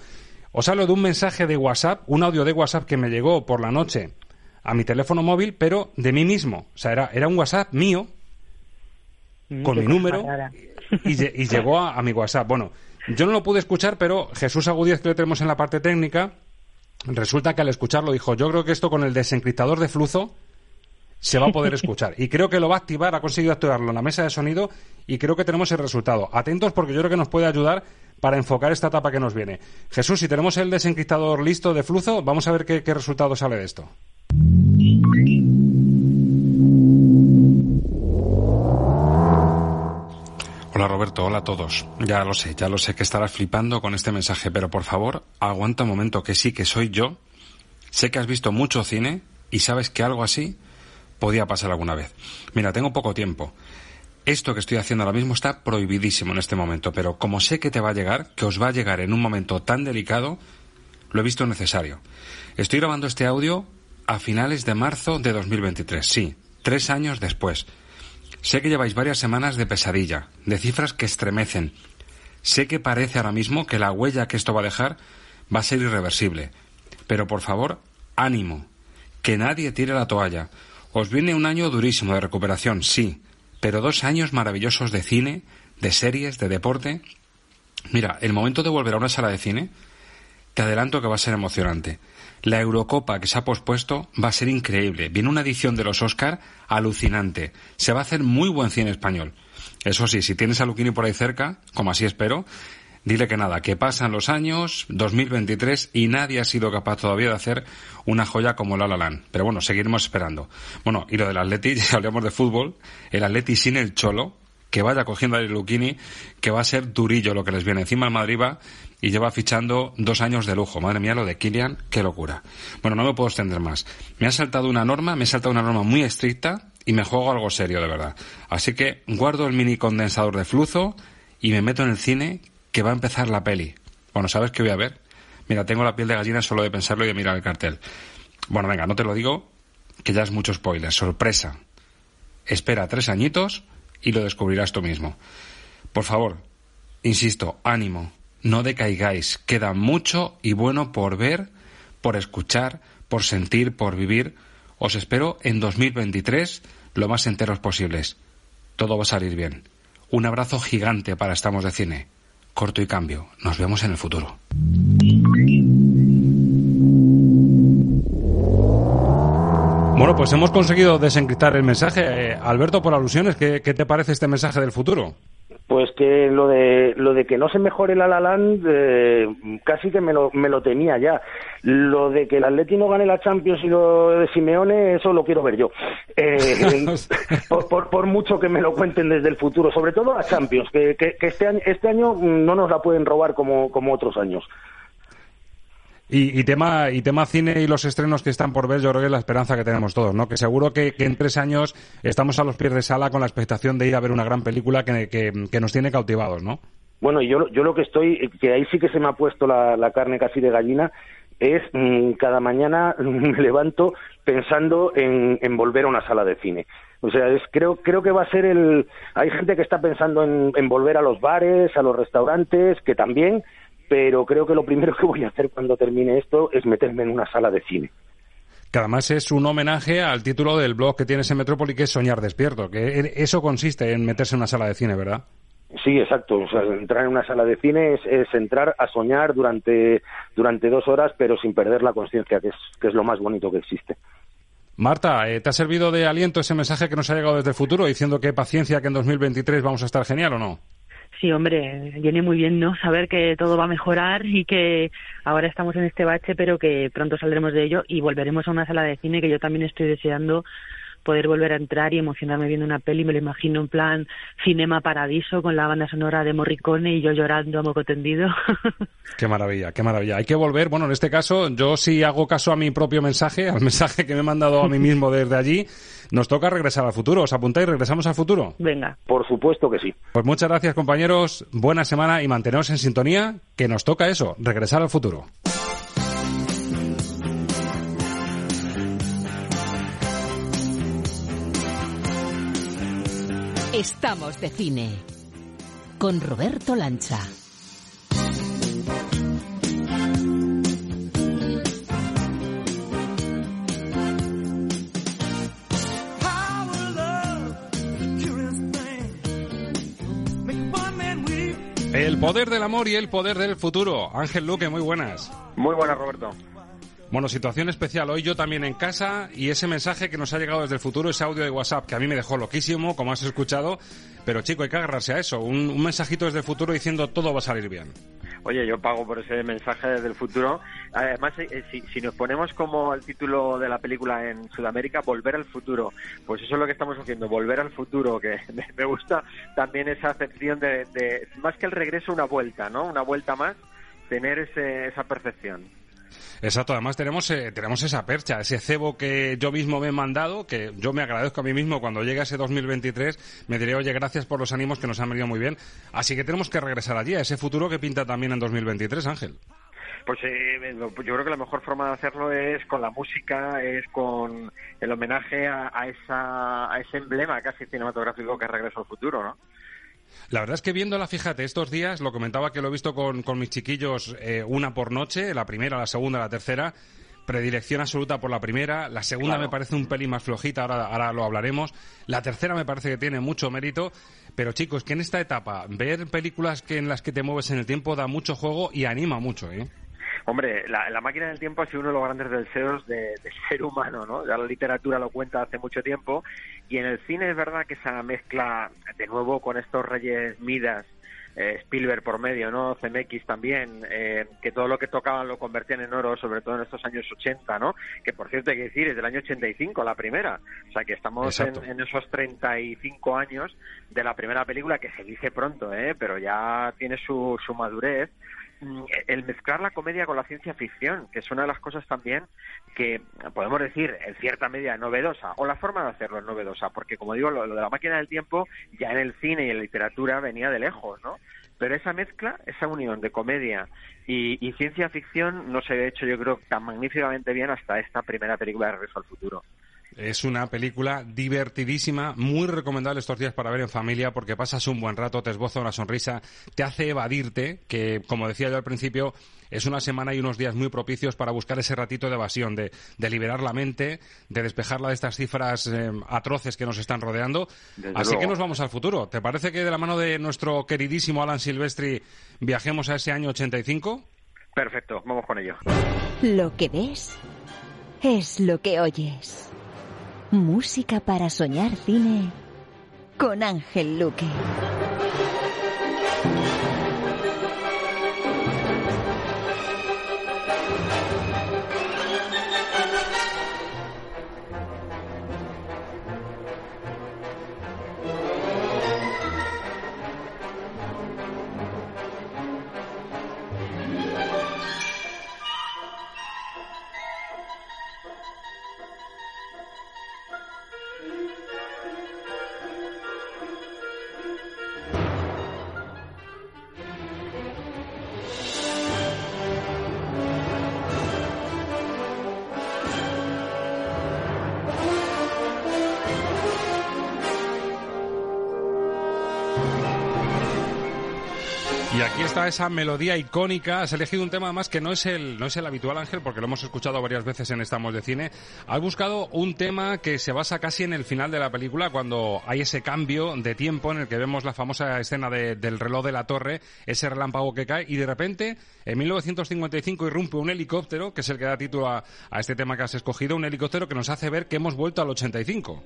Os hablo de un mensaje de WhatsApp, un audio de WhatsApp que me llegó por la noche a mi teléfono móvil, pero de mí mismo. O sea, era, era un WhatsApp mío, con mi número, y, llegó a, mi WhatsApp. Bueno, Yo no lo pude escuchar, pero Jesús Agudíez, que le tenemos en la parte técnica, resulta que al escucharlo dijo, yo creo que esto con el desencriptador de flujo se va a poder escuchar. Y creo que lo va a activar, ha conseguido activarlo en la mesa de sonido y creo que tenemos el resultado. Atentos porque yo creo que nos puede ayudar para enfocar esta etapa que nos viene. Jesús, si tenemos el desencriptador listo de flujo, vamos a ver qué resultado sale de esto. Hola Roberto, hola a todos. Ya lo sé, ya lo sé que estarás flipando con este mensaje, pero por favor, aguanta un momento que sí, que soy yo. Sé que has visto mucho cine y sabes que algo así podía pasar alguna vez. Mira, tengo poco tiempo. Esto que estoy haciendo ahora mismo está prohibidísimo en este momento, pero como sé que te va a llegar, que os va a llegar en un momento tan delicado, lo he visto necesario. Estoy grabando este audio a finales de marzo de 2023, sí, tres años después. Sé que lleváis varias semanas de pesadilla, de cifras que estremecen. Sé que parece ahora mismo que la huella que esto va a dejar va a ser irreversible. Pero por favor, ánimo. Que nadie tire la toalla. Os viene un año durísimo de recuperación, sí, pero dos años maravillosos de cine, de series, de deporte. Mira, el momento de volver a una sala de cine, te adelanto que va a ser emocionante. La Eurocopa que se ha pospuesto va a ser increíble. Viene una edición de los Oscar alucinante. Se va a hacer muy buen cine español. Eso sí, si tienes a Luquini por ahí cerca, como así espero, dile que nada, que pasan los años, 2023, y nadie ha sido capaz todavía de hacer una joya como La La Land. Pero bueno, seguiremos esperando. Bueno, y lo del Atleti, <laughs> ya hablamos de fútbol, el Atleti sin el Cholo, que vaya cogiendo a Luquini, que va a ser durillo lo que les viene. Encima el Madrid va y lleva fichando dos años de lujo. Madre mía, lo de Kylian, qué locura. Bueno, no me puedo extender más. Me ha saltado una norma, me ha saltado una norma muy estricta y me juego algo serio, de verdad. Así que guardo el mini condensador de flujo y me meto en el cine que va a empezar la peli. Bueno, ¿sabes qué voy a ver? Mira, tengo la piel de gallina solo de pensarlo y de mirar el cartel. Bueno, venga, no te lo digo, que ya es mucho spoiler. Sorpresa. Espera tres añitos y lo descubrirás tú mismo. Por favor, insisto, ánimo no decaigáis. Queda mucho y bueno por ver, por escuchar, por sentir, por vivir. Os espero en 2023 lo más enteros posibles. Todo va a salir bien. Un abrazo gigante para Estamos de Cine. Corto y cambio. Nos vemos en el futuro. Bueno, pues hemos conseguido desencriptar el mensaje. Eh, Alberto, por alusiones, ¿qué, ¿qué te parece este mensaje del futuro? Pues que lo de lo de que no se mejore el Alalán eh, casi que me lo, me lo tenía ya. Lo de que el Atleti no gane la Champions y lo de Simeone, eso lo quiero ver yo. Eh, <laughs> por, por, mucho que me lo cuenten desde el futuro, sobre todo la Champions, que, que, que este, año, este año no nos la pueden robar como, como otros años. Y, tema y tema cine y los estrenos que están por ver, yo creo que es la esperanza que tenemos todos, ¿no? Que seguro que, en tres años estamos a los pies de sala con la expectación de ir a ver una gran película que, que, nos tiene cautivados, ¿no? Bueno, yo, yo lo que estoy, que ahí sí que se me ha puesto la, carne casi de gallina, es mm, cada mañana <laughs> me levanto pensando en, en, volver a una sala de cine. O sea, es, creo, creo que va a ser el... Hay gente que está pensando en, en volver a los bares, a los restaurantes, que también, pero creo que lo primero que voy a hacer cuando termine esto es meterme en una sala de cine. Que además es un homenaje al título del blog que tienes en Metrópoli, que es Soñar Despierto, que eso consiste en meterse en una sala de cine, ¿verdad? Sí, exacto. O sea, entrar en una sala de cine es, entrar a soñar durante, durante dos horas, pero sin perder la conciencia, que es, que es lo más bonito que existe. Marta, eh, ¿te ha servido de aliento ese mensaje que nos ha llegado desde el futuro diciendo que paciencia, que en 2023 vamos a estar genial o no? Sí, hombre, viene muy bien, ¿no? Saber que todo va a mejorar y que ahora estamos en este bache, pero que pronto saldremos de ello y volveremos a una sala de cine que yo también estoy deseando poder volver a entrar y emocionarme viendo una peli, me lo imagino en plan Cinema Paradiso con la banda sonora de Morricone y yo llorando a moco tendido. <laughs> Qué maravilla, qué maravilla. Hay que volver, bueno, en este caso yo sí hago caso a mi propio mensaje, al <laughs> mensaje que me he mandado a mí mismo desde allí. Nos toca regresar al futuro. ¿Os apuntáis? ¿Regresamos al futuro? Venga. Por supuesto que sí. Pues muchas gracias, compañeros. Buena semana y manteneros en sintonía, que nos toca eso, regresar al futuro. Estamos de cine con Roberto Lancha. El poder del amor y el poder del futuro. Ángel Luque, muy buenas. Muy buenas, Roberto. Bueno, situación especial. Hoy yo también en casa y ese mensaje que nos ha llegado desde el futuro, ese audio de WhatsApp que a mí me dejó loquísimo, como has escuchado. Pero chico, hay que agarrarse a eso. Un, mensajito desde el futuro diciendo todo va a salir bien. Oye, yo pago por ese mensaje desde el futuro. Además, eh, si, si, nos ponemos como el título de la película en Sudamérica, Volver al futuro, pues eso es lo que estamos haciendo, Volver al futuro, que <laughs> me gusta también esa acepción de, de más que el regreso, una vuelta, ¿no? Una vuelta más, tener ese, esa percepción. Exacto, además tenemos, eh, tenemos esa percha, ese cebo que yo mismo me he mandado, que yo me agradezco a mí mismo cuando llegue ese 2023, me diré, oye, gracias por los ánimos que nos han venido muy bien. Así que tenemos que regresar allí, a ese futuro que pinta también en 2023, Ángel. Pues eh, yo creo que la mejor forma de hacerlo es con la música, es con el homenaje a, a, esa, a ese emblema casi cinematográfico que es Regreso al Futuro, ¿no? La verdad es que viéndola, fíjate, estos días, lo comentaba que lo he visto con, con mis chiquillos eh, una por noche, la primera, la segunda, la tercera, predilección absoluta por la primera, la segunda claro. me parece un pelín más flojita, ahora, ahora lo hablaremos, la tercera me parece que tiene mucho mérito, pero chicos, que en esta etapa ver películas que en las que te mueves en el tiempo da mucho juego y anima mucho, ¿eh? Hombre, la, la, máquina del tiempo ha sido uno de los grandes deseos de, del ser humano, ¿no? Ya la literatura lo cuenta hace mucho tiempo y en el cine es verdad que esa mezcla, de nuevo, con estos reyes Midas, eh, Spielberg por medio, ¿no? CMX también, eh, que todo lo que tocaban lo convertían en oro, sobre todo en estos años 80, ¿no? Que por cierto hay que decir, es del año 85 la primera. O sea que estamos en, en, esos 35 años de la primera película, que se dice pronto, ¿eh? Pero ya tiene su, su madurez el mezclar la comedia con la ciencia ficción, que es una de las cosas también que podemos decir en cierta medida novedosa, o la forma de hacerlo es novedosa, porque como digo, lo, de la máquina del tiempo ya en el cine y en la literatura venía de lejos, ¿no? Pero esa mezcla, esa unión de comedia y, y ciencia ficción no se ha hecho, yo creo, tan magníficamente bien hasta esta primera película de Regreso al Futuro. Es una película divertidísima, muy recomendable estos días para ver en familia porque pasas un buen rato, te esboza una sonrisa, te hace evadirte, que como decía yo al principio, es una semana y unos días muy propicios para buscar ese ratito de evasión, de, de liberar la mente, de despejarla de estas cifras eh, atroces que nos están rodeando. Desde Así luego. que nos vamos al futuro. ¿Te parece que de la mano de nuestro queridísimo Alan Silvestri viajemos a ese año 85? Perfecto, vamos con ello. Lo que ves es lo que oyes. Música para soñar cine con Ángel Luque. Esa melodía icónica. Has elegido un tema más que no es el no es el habitual Ángel porque lo hemos escuchado varias veces en Estamos de Cine. Has buscado un tema que se basa casi en el final de la película cuando hay ese cambio de tiempo en el que vemos la famosa escena de, del reloj de la torre, ese relámpago que cae y de repente en 1955 irrumpe un helicóptero que es el que da título a, a este tema que has escogido, un helicóptero que nos hace ver que hemos vuelto al 85.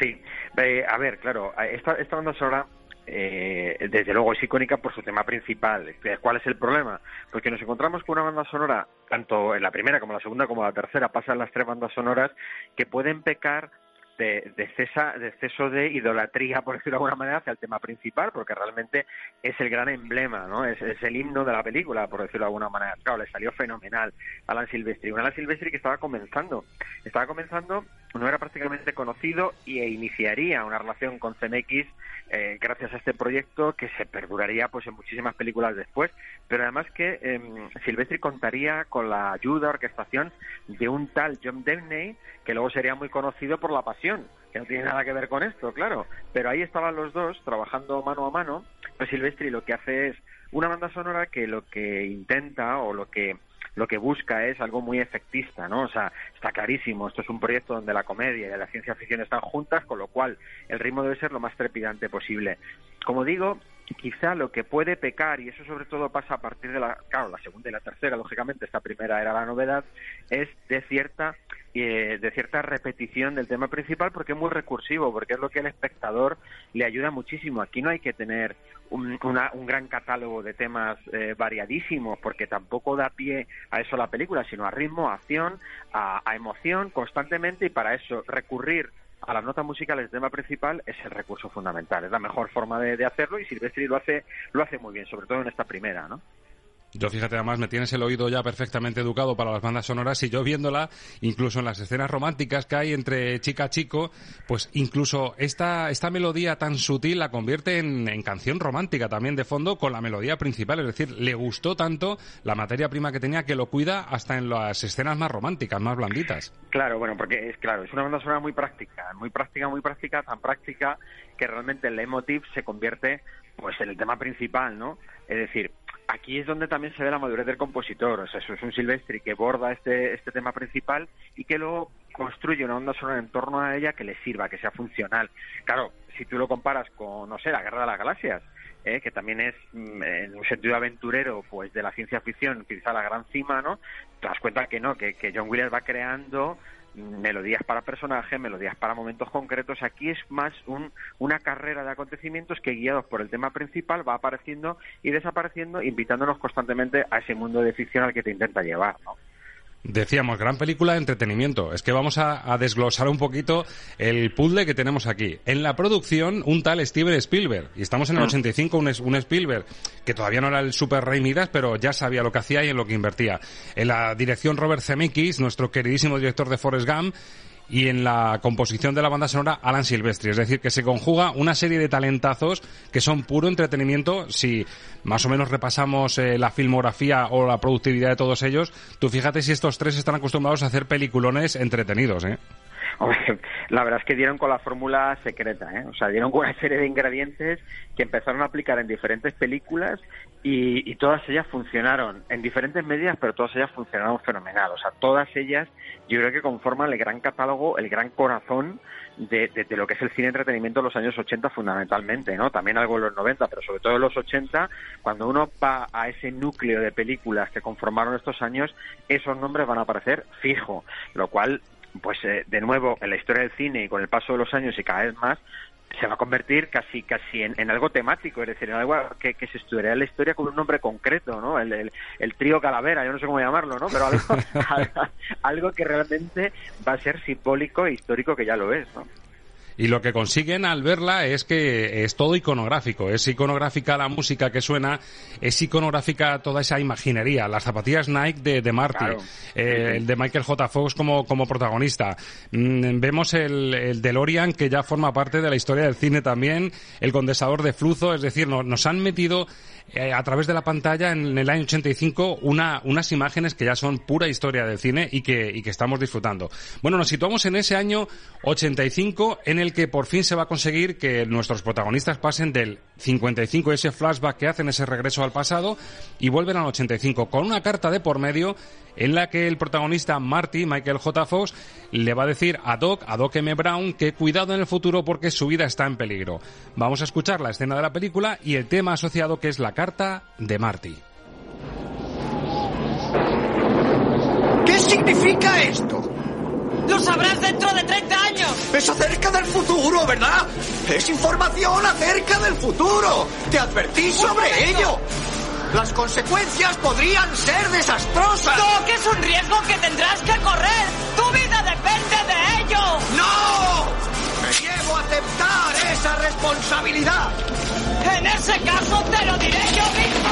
Sí, eh, a ver, claro, esta, esta banda sonora eh, desde luego es icónica por su tema principal. ¿Cuál es el problema? Porque nos encontramos con una banda sonora, tanto en la primera como en la segunda como en la tercera, pasan las tres bandas sonoras, que pueden pecar de, de, de exceso de idolatría, por decirlo de alguna manera, hacia el tema principal, porque realmente es el gran emblema, ¿no? Es, es el himno de la película, por decirlo de alguna manera. Claro, le salió fenomenal Alan Silvestri. Un Alan Silvestri que estaba comenzando. Estaba comenzando, no era prácticamente conocido y iniciaría una relación con CMX eh, gracias a este proyecto que se perduraría pues en muchísimas películas después, pero además que eh, Silvestri contaría con la ayuda, orquestación de un tal John Debney, que luego sería muy conocido por La Pasión, que no tiene nada que ver con esto, claro, pero ahí estaban los dos trabajando mano a mano, pues Silvestri lo que hace es una banda sonora que lo que intenta o lo que lo que busca es algo muy efectista, ¿no? O sea, está clarísimo, esto es un proyecto donde la comedia y la ciencia ficción están juntas, con lo cual el ritmo debe ser lo más trepidante posible. Como digo, quizá lo que puede pecar, y eso sobre todo pasa a partir de la, claro, la segunda y la tercera, lógicamente, esta primera era la novedad, es de cierta eh, de cierta repetición del tema principal porque es muy recursivo, porque es lo que al espectador le ayuda muchísimo. Aquí no hay que tener un, un gran catálogo de temas eh, variadísimos porque tampoco da pie a eso la película, sino a ritmo, a acción, a emoción constantemente y para eso recurrir a las notas musicales del tema principal es el recurso fundamental, es la mejor forma de, de hacerlo y Silvestri lo hace, lo hace muy bien, sobre todo en esta primera, ¿no? Yo fíjate, además me tienes el oído ya perfectamente educado para las bandas sonoras y yo viéndola, incluso en las escenas románticas que hay entre chica chico, pues incluso esta, esta melodía tan sutil la convierte en, en, canción romántica también de fondo con la melodía principal. Es decir, le gustó tanto la materia prima que tenía que lo cuida hasta en las escenas más románticas, más blanditas. Claro, bueno, porque es claro, es una banda sonora muy práctica, muy práctica, muy práctica, tan práctica que realmente el leitmotiv se convierte pues en el tema principal, ¿no? Es decir, aquí es donde también se ve la madurez del compositor. O sea, eso es un Silvestri que borda este, este tema principal y que luego construye una onda sonora en torno a ella que le sirva, que sea funcional. Claro, si tú lo comparas con, no sé, la Guerra de las Galaxias, ¿eh? que también es, mm, en un sentido aventurero, pues de la ciencia ficción, quizá la gran cima, ¿no? Te das cuenta que no, que, que John Williams va creando melodías para personajes, melodías para momentos concretos. Aquí es más un, una carrera de acontecimientos que guiados por el tema principal va apareciendo y desapareciendo, invitándonos constantemente a ese mundo de ficción al que te intenta llevar, ¿no? Decíamos, gran película de entretenimiento. Es que vamos a, a, desglosar un poquito el puzzle que tenemos aquí. En la producción, un tal Steven Spielberg. Y estamos en el 85, un, un Spielberg que todavía no era el super rey Midas, pero ya sabía lo que hacía y en lo que invertía. En la dirección, Robert Zemeckis, nuestro queridísimo director de Forrest Gump y en la composición de la banda sonora Alan Silvestri. Es decir, que se conjuga una serie de talentazos que son puro entretenimiento. Si más o menos repasamos eh, la filmografía o la productividad de todos ellos, tú fíjate si estos tres están acostumbrados a hacer peliculones entretenidos, ¿eh? la verdad es que dieron con la fórmula secreta, ¿eh? o sea, dieron con una serie de ingredientes que empezaron a aplicar en diferentes películas y, y, todas ellas funcionaron en diferentes medidas, pero todas ellas funcionaron fenomenal. O sea, todas ellas yo creo que conforman el gran catálogo, el gran corazón de, de, de, lo que es el cine entretenimiento de los años 80 fundamentalmente, ¿no? También algo en los 90, pero sobre todo en los 80, cuando uno va a ese núcleo de películas que conformaron estos años, esos nombres van a aparecer fijo, lo cual pues eh, de nuevo en la historia del cine y con el paso de los años y cada vez más se va a convertir casi casi en, en algo temático, es decir, en algo que, que se estudiará la historia con un nombre concreto, ¿no? El, el, el, trío calavera, yo no sé cómo llamarlo, ¿no? Pero algo, <laughs> <laughs> algo que realmente va a ser simbólico e histórico que ya lo es, ¿no? Y lo que consiguen al verla es que es todo iconográfico, es iconográfica la música que suena, es iconográfica toda esa imaginería, las zapatillas Nike de, de Marty, claro. eh, el de Michael J. Fox como, como protagonista. Mm, vemos el, el DeLorean que ya forma parte de la historia del cine también, el condensador de flujo, es decir, nos, nos han metido eh, a través de la pantalla en el año 85 una, unas imágenes que ya son pura historia del cine y que, y que estamos disfrutando. Bueno, nos situamos en ese año 85 en que por fin se va a conseguir que nuestros protagonistas pasen del 55, ese flashback que hacen, ese regreso al pasado, y vuelven al 85 con una carta de por medio en la que el protagonista Marty, Michael J. Fox, le va a decir a Doc, a Doc M. Brown, que cuidado en el futuro porque su vida está en peligro. Vamos a escuchar la escena de la película y el tema asociado que es la carta de Marty. ¿Qué significa esto? ¡Lo sabrás dentro de 30 años! Es acerca del futuro, ¿verdad? Es información acerca del futuro. Te advertí sobre ello. Las consecuencias podrían ser desastrosas. ¡No, que es un riesgo que tendrás que correr! ¡Tu vida depende de ello! ¡No! Me niego a aceptar esa responsabilidad. En ese caso te lo diré yo mismo.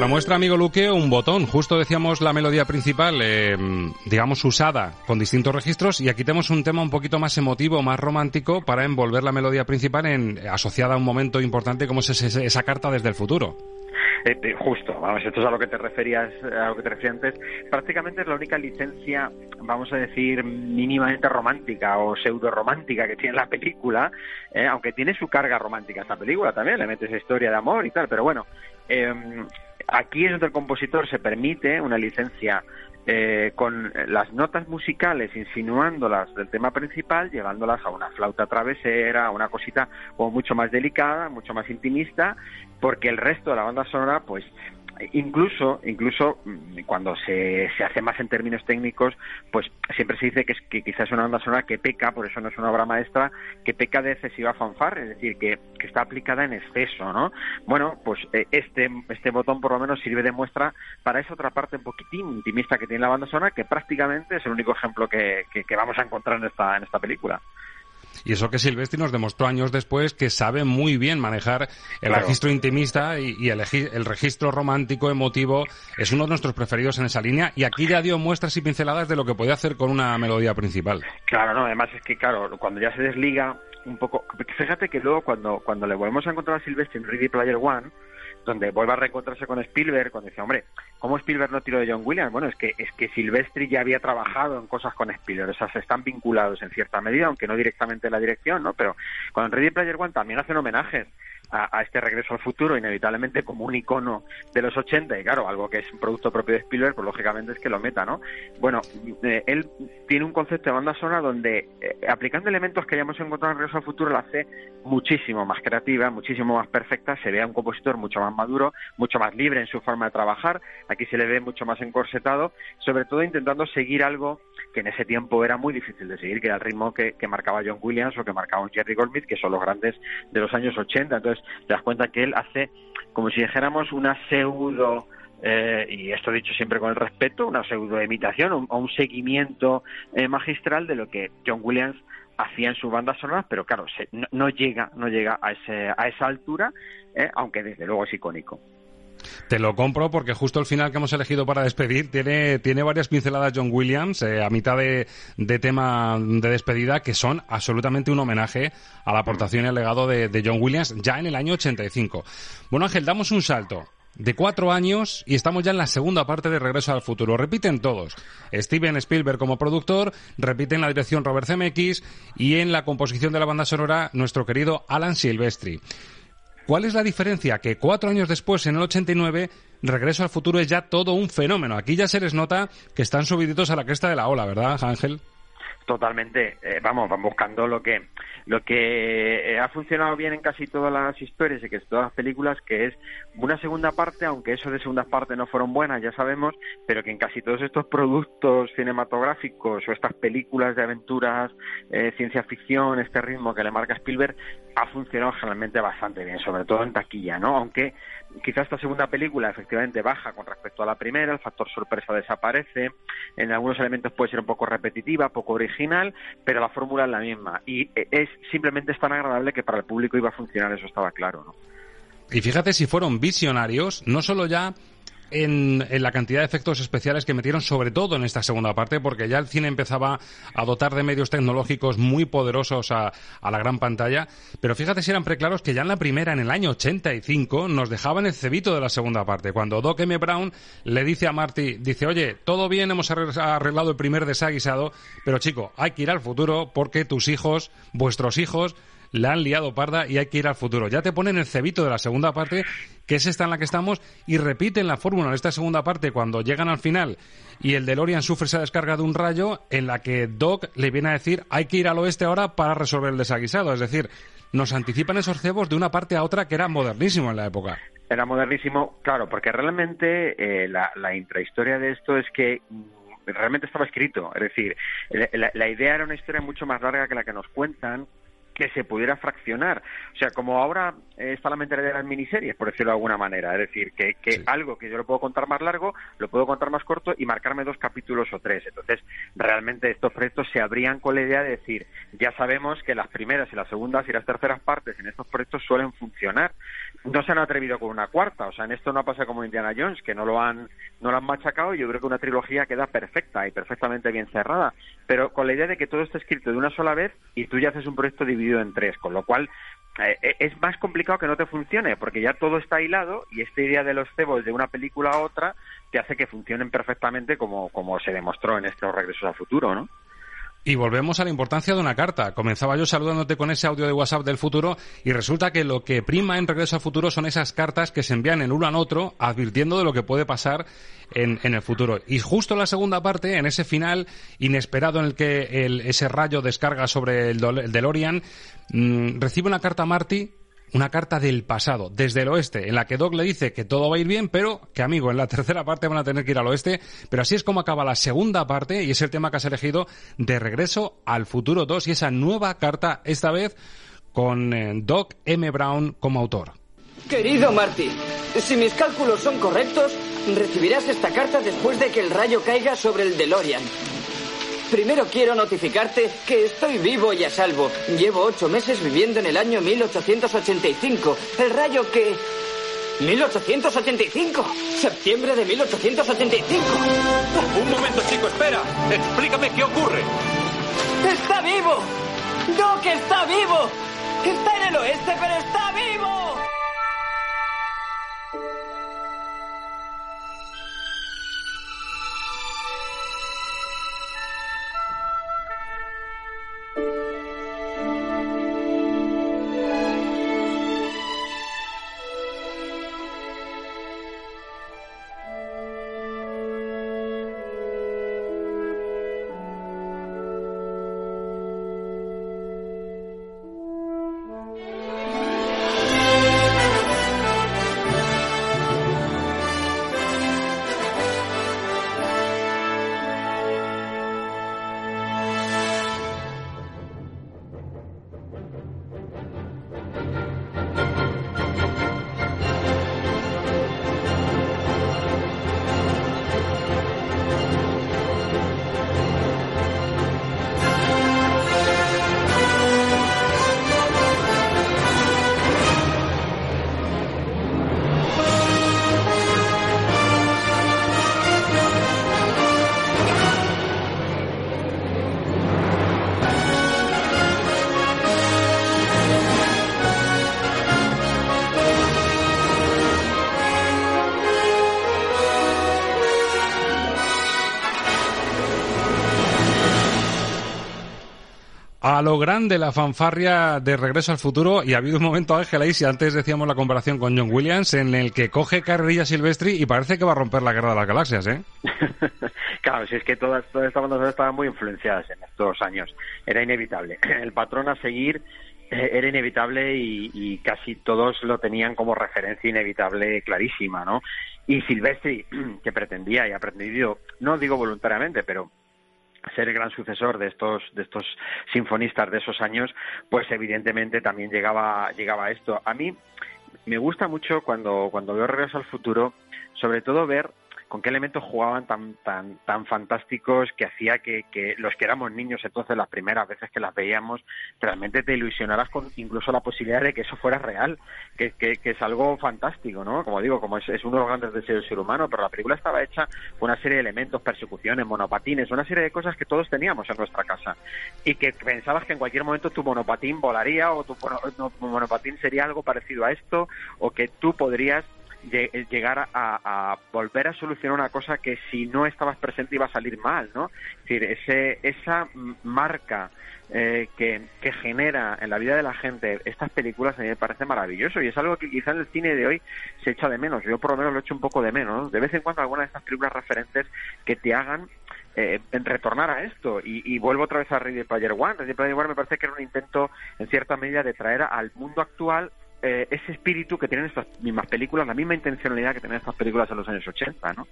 Para muestra, amigo Luque, un botón. Justo decíamos la melodía principal, eh, digamos, usada con distintos registros. Y aquí tenemos un tema un poquito más emotivo, más romántico, para envolver la melodía principal en, asociada a un momento importante como es ese- esa carta desde el futuro. Eh, eh, justo, vamos, esto es a lo que te referías, a lo que te referías antes. Prácticamente es la única licencia, vamos a decir, mínimamente romántica o pseudo romántica que tiene la película, eh, aunque tiene su carga romántica esta película también, le metes historia de amor y tal, pero bueno, eh, aquí es donde el compositor se permite una licencia eh, con las notas musicales insinuándolas del tema principal, llevándolas a una flauta travesera, a una cosita como mucho más delicada, mucho más intimista, porque el resto de la banda sonora, pues incluso incluso mm, cuando se, se hace más en términos técnicos pues siempre se dice que, es, que quizás es una banda sonora que peca por eso no es una obra maestra que peca de excesiva fanfarra es decir que, que está aplicada en exceso no bueno pues eh, este este botón por lo menos sirve de muestra para esa otra parte un poquitín intimista que tiene la banda sonora que prácticamente es el único ejemplo que, que, que vamos a encontrar en esta en esta película Y eso que Silvestri nos demostró años después que sabe muy bien manejar el Claro. registro intimista y, y el, egi- el registro romántico, emotivo, es uno de nuestros preferidos en esa línea y aquí ya dio muestras y pinceladas de lo que podía hacer con una melodía principal. Claro, no, además es que, claro, cuando ya se desliga un poco. Fíjate que luego, cuando, cuando le volvemos a encontrar a Silvestre en Ready Player One, donde vuelve a reencontrarse con Spielberg, cuando dice, hombre, ¿cómo Spielberg no tiró de John Williams? Bueno, es que, es que Silvestri ya había trabajado en cosas con Spielberg, o sea, se están vinculados en cierta medida, aunque no directamente en la dirección, ¿no? Pero en Ready Player One también hacen homenajes a, a este regreso al futuro, inevitablemente como un icono de los 80, y claro, algo que es un producto propio de Spielberg, pues lógicamente es que lo meta, ¿no? Bueno, eh, él tiene un concepto de banda sonora donde, eh, aplicando elementos que hayamos encontrado en Regreso al Futuro, la hace muchísimo más creativa, muchísimo más perfecta, se ve a un compositor mucho más maduro, mucho más libre en su forma de trabajar, aquí se le ve mucho más encorsetado, sobre todo intentando seguir algo que en ese tiempo era muy difícil de seguir, que era el ritmo que, marcaba John Williams o que marcaba un Jerry Goldsmith, que son los grandes de los años 80. Entonces te das cuenta que él hace como si dijéramos una pseudo eh, y esto dicho siempre con el respeto, una pseudo imitación o, un seguimiento eh, magistral de lo que John Williams hacía en su banda sonora, pero claro, se- no, no llega, no llega a, ese, a esa altura, eh, aunque desde luego es icónico. Te lo compro porque justo el final que hemos elegido para despedir tiene, tiene varias pinceladas John Williams eh, a mitad de, tema de despedida que son absolutamente un homenaje a la aportación y al legado de, de John Williams ya en el año 85. Bueno Ángel, damos un salto de cuatro años y estamos ya en la segunda parte de Regreso al Futuro. Repiten todos. Steven Spielberg como productor, repiten la dirección Robert Zemeckis y en la composición de la banda sonora nuestro querido Alan Silvestri. ¿Cuál es la diferencia? Que cuatro años después, en el 89, Regreso al Futuro es ya todo un fenómeno. Aquí ya se les nota que están subiditos a la cresta de la ola, ¿verdad, Ángel? Totalmente, eh, vamos, van buscando lo que lo que eh, ha funcionado bien en casi todas las historias y que todas las películas, que es una segunda parte, aunque eso de segundas partes no fueron buenas, ya sabemos, pero que en casi todos estos productos cinematográficos o estas películas de aventuras, eh, ciencia ficción, este ritmo que le marca Spielberg, ha funcionado generalmente bastante bien, sobre todo en taquilla, ¿no? Aunque quizás esta segunda película efectivamente baja con respecto a la primera, el factor sorpresa desaparece, en algunos elementos puede ser un poco repetitiva, poco original, pero la fórmula es la misma y eh, es simplemente es tan agradable que para el público iba a funcionar, eso estaba claro, ¿no? Y fíjate si fueron visionarios, no solo ya en, la cantidad de efectos especiales que metieron, sobre todo en esta segunda parte, porque ya el cine empezaba a dotar de medios tecnológicos muy poderosos a, la gran pantalla. Pero fíjate si eran preclaros que ya en la primera, en el año 85, nos dejaban el cebito de la segunda parte. Cuando Doc M. Brown le dice a Marty, dice, oye, todo bien, hemos arre- arreglado el primer desaguisado, pero chico, hay que ir al futuro porque tus hijos, vuestros hijos, la han liado parda y hay que ir al futuro. Ya te ponen el cebito de la segunda parte, que es esta en la que estamos, y repiten la fórmula en esta segunda parte cuando llegan al final y el DeLorean sufre esa descarga de un rayo en la que Doc le viene a decir hay que ir al oeste ahora para resolver el desaguisado. Es decir, nos anticipan esos cebos de una parte a otra que era modernísimo en la época. Era modernísimo, claro, porque realmente eh, la, la intrahistoria de esto es que mm, realmente estaba escrito. Es decir, la, idea era una historia mucho más larga que la que nos cuentan. Que se pudiera fraccionar. O sea, como ahora eh, está la mentalidad de las miniseries, por decirlo de alguna manera. Es decir, que, que algo que yo lo puedo contar más largo, lo puedo contar más corto y marcarme dos capítulos o tres. Entonces, realmente estos proyectos se abrían con la idea de decir, ya sabemos que las primeras y las segundas y las terceras partes en estos proyectos suelen funcionar. No se han atrevido con una cuarta. O sea, en esto no pasa como Indiana Jones, que no lo han, no lo han machacado. Yo creo que una trilogía queda perfecta y perfectamente bien cerrada. Pero con la idea de que todo está escrito de una sola vez y tú ya haces un proyecto dividido en tres, con lo cual eh, eh, es más complicado que no te funcione, porque ya todo está hilado y esta idea de los cebos de una película a otra te hace que funcionen perfectamente como, como se demostró en estos regresos al futuro, ¿no? Y volvemos a la importancia de una carta. Comenzaba yo saludándote con ese audio de WhatsApp del futuro y resulta que lo que prima en Regreso al Futuro son esas cartas que se envían en uno al otro advirtiendo de lo que puede pasar en, en el futuro. Y justo en la segunda parte, en ese final inesperado en el que el, ese rayo descarga sobre el, el DeLorean, mmm, recibe una carta Marty una carta del pasado, desde el oeste, en la que Doc le dice que todo va a ir bien, pero que, amigo, en la <laughs> tercera parte van a tener que ir al oeste. Pero así es como acaba la segunda parte, y es el tema que has elegido, de regreso al futuro 2, y esa nueva carta, esta vez con eh, Doc M. Brown como autor. Querido Marty, si mis cálculos son correctos, recibirás esta carta después de que el rayo caiga sobre el DeLorean. Primero quiero notificarte que estoy vivo y a salvo. Llevo ocho meses viviendo en el año 1885. El rayo que... 1885. Septiembre de 1885. Un momento, chico, espera. Explícame qué ocurre. ¡Está vivo! ¡Doc está vivo! Está en el oeste, pero está vivo. A lo grande la fanfarria de Regreso al Futuro y ha habido un momento, Ángela, y si antes decíamos la comparación con John Williams, en el que coge carrerilla Silvestri y parece que va a romper la guerra de las galaxias, ¿eh? <laughs> claro, si es que todas, todas estas bandas estaban muy influenciadas en estos años. Era inevitable. <clears throat> El patrón a seguir eh, era inevitable y, y, casi todos lo tenían como referencia inevitable clarísima, ¿no? Y Silvestri, <clears throat> que pretendía y ha pretendido, no digo voluntariamente, pero ser el gran sucesor de estos de estos sinfonistas de esos años pues evidentemente también llegaba llegaba esto. A mí me gusta mucho cuando cuando veo Regreso al futuro sobre todo ver con qué elementos jugaban tan tan tan fantásticos que hacía que, que, los que éramos niños entonces las primeras veces que las veíamos realmente te ilusionaras con incluso la posibilidad de que eso fuera real que, que, que es algo fantástico no como digo como es, es, uno de los grandes deseos del ser humano pero la película estaba hecha con una serie de elementos persecuciones monopatines una serie de cosas que todos teníamos en nuestra casa. Y que pensabas que en cualquier momento tu monopatín volaría o tu, tu monopatín sería algo parecido a esto o que tú podrías llegar a, volver a solucionar una cosa que si no estabas presente iba a salir mal, ¿no? Es decir, ese, esa marca eh, que, que, genera en la vida de la gente estas películas a mí me parece maravilloso y es algo que quizá en el cine de hoy se echa de menos. Yo por lo menos lo echo un poco de menos. De vez en cuando alguna de estas películas referentes que te hagan eh, retornar a esto y, y, vuelvo otra vez a Ready Player One. Ready Player One me parece que era un intento en cierta medida de traer al mundo actual eh, ese espíritu que tienen estas mismas películas, la misma intencionalidad que tienen estas películas en los años 80, ¿no?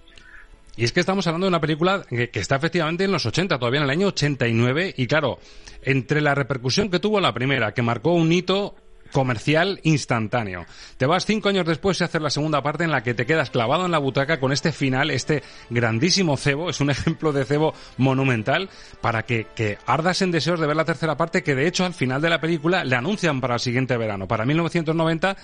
Y es que estamos hablando de una película que, que, está efectivamente en los 80, todavía en el año 89, y claro, entre la repercusión que tuvo la primera, que marcó un hito comercial instantáneo. Te vas cinco años después y hacer la segunda parte en la que te quedas clavado en la butaca con este final, este grandísimo cebo, es un <laughs> ejemplo de cebo monumental, para que, que ardas en deseos de ver la tercera parte, que de hecho al final de la película le anuncian para el siguiente verano, para 1990,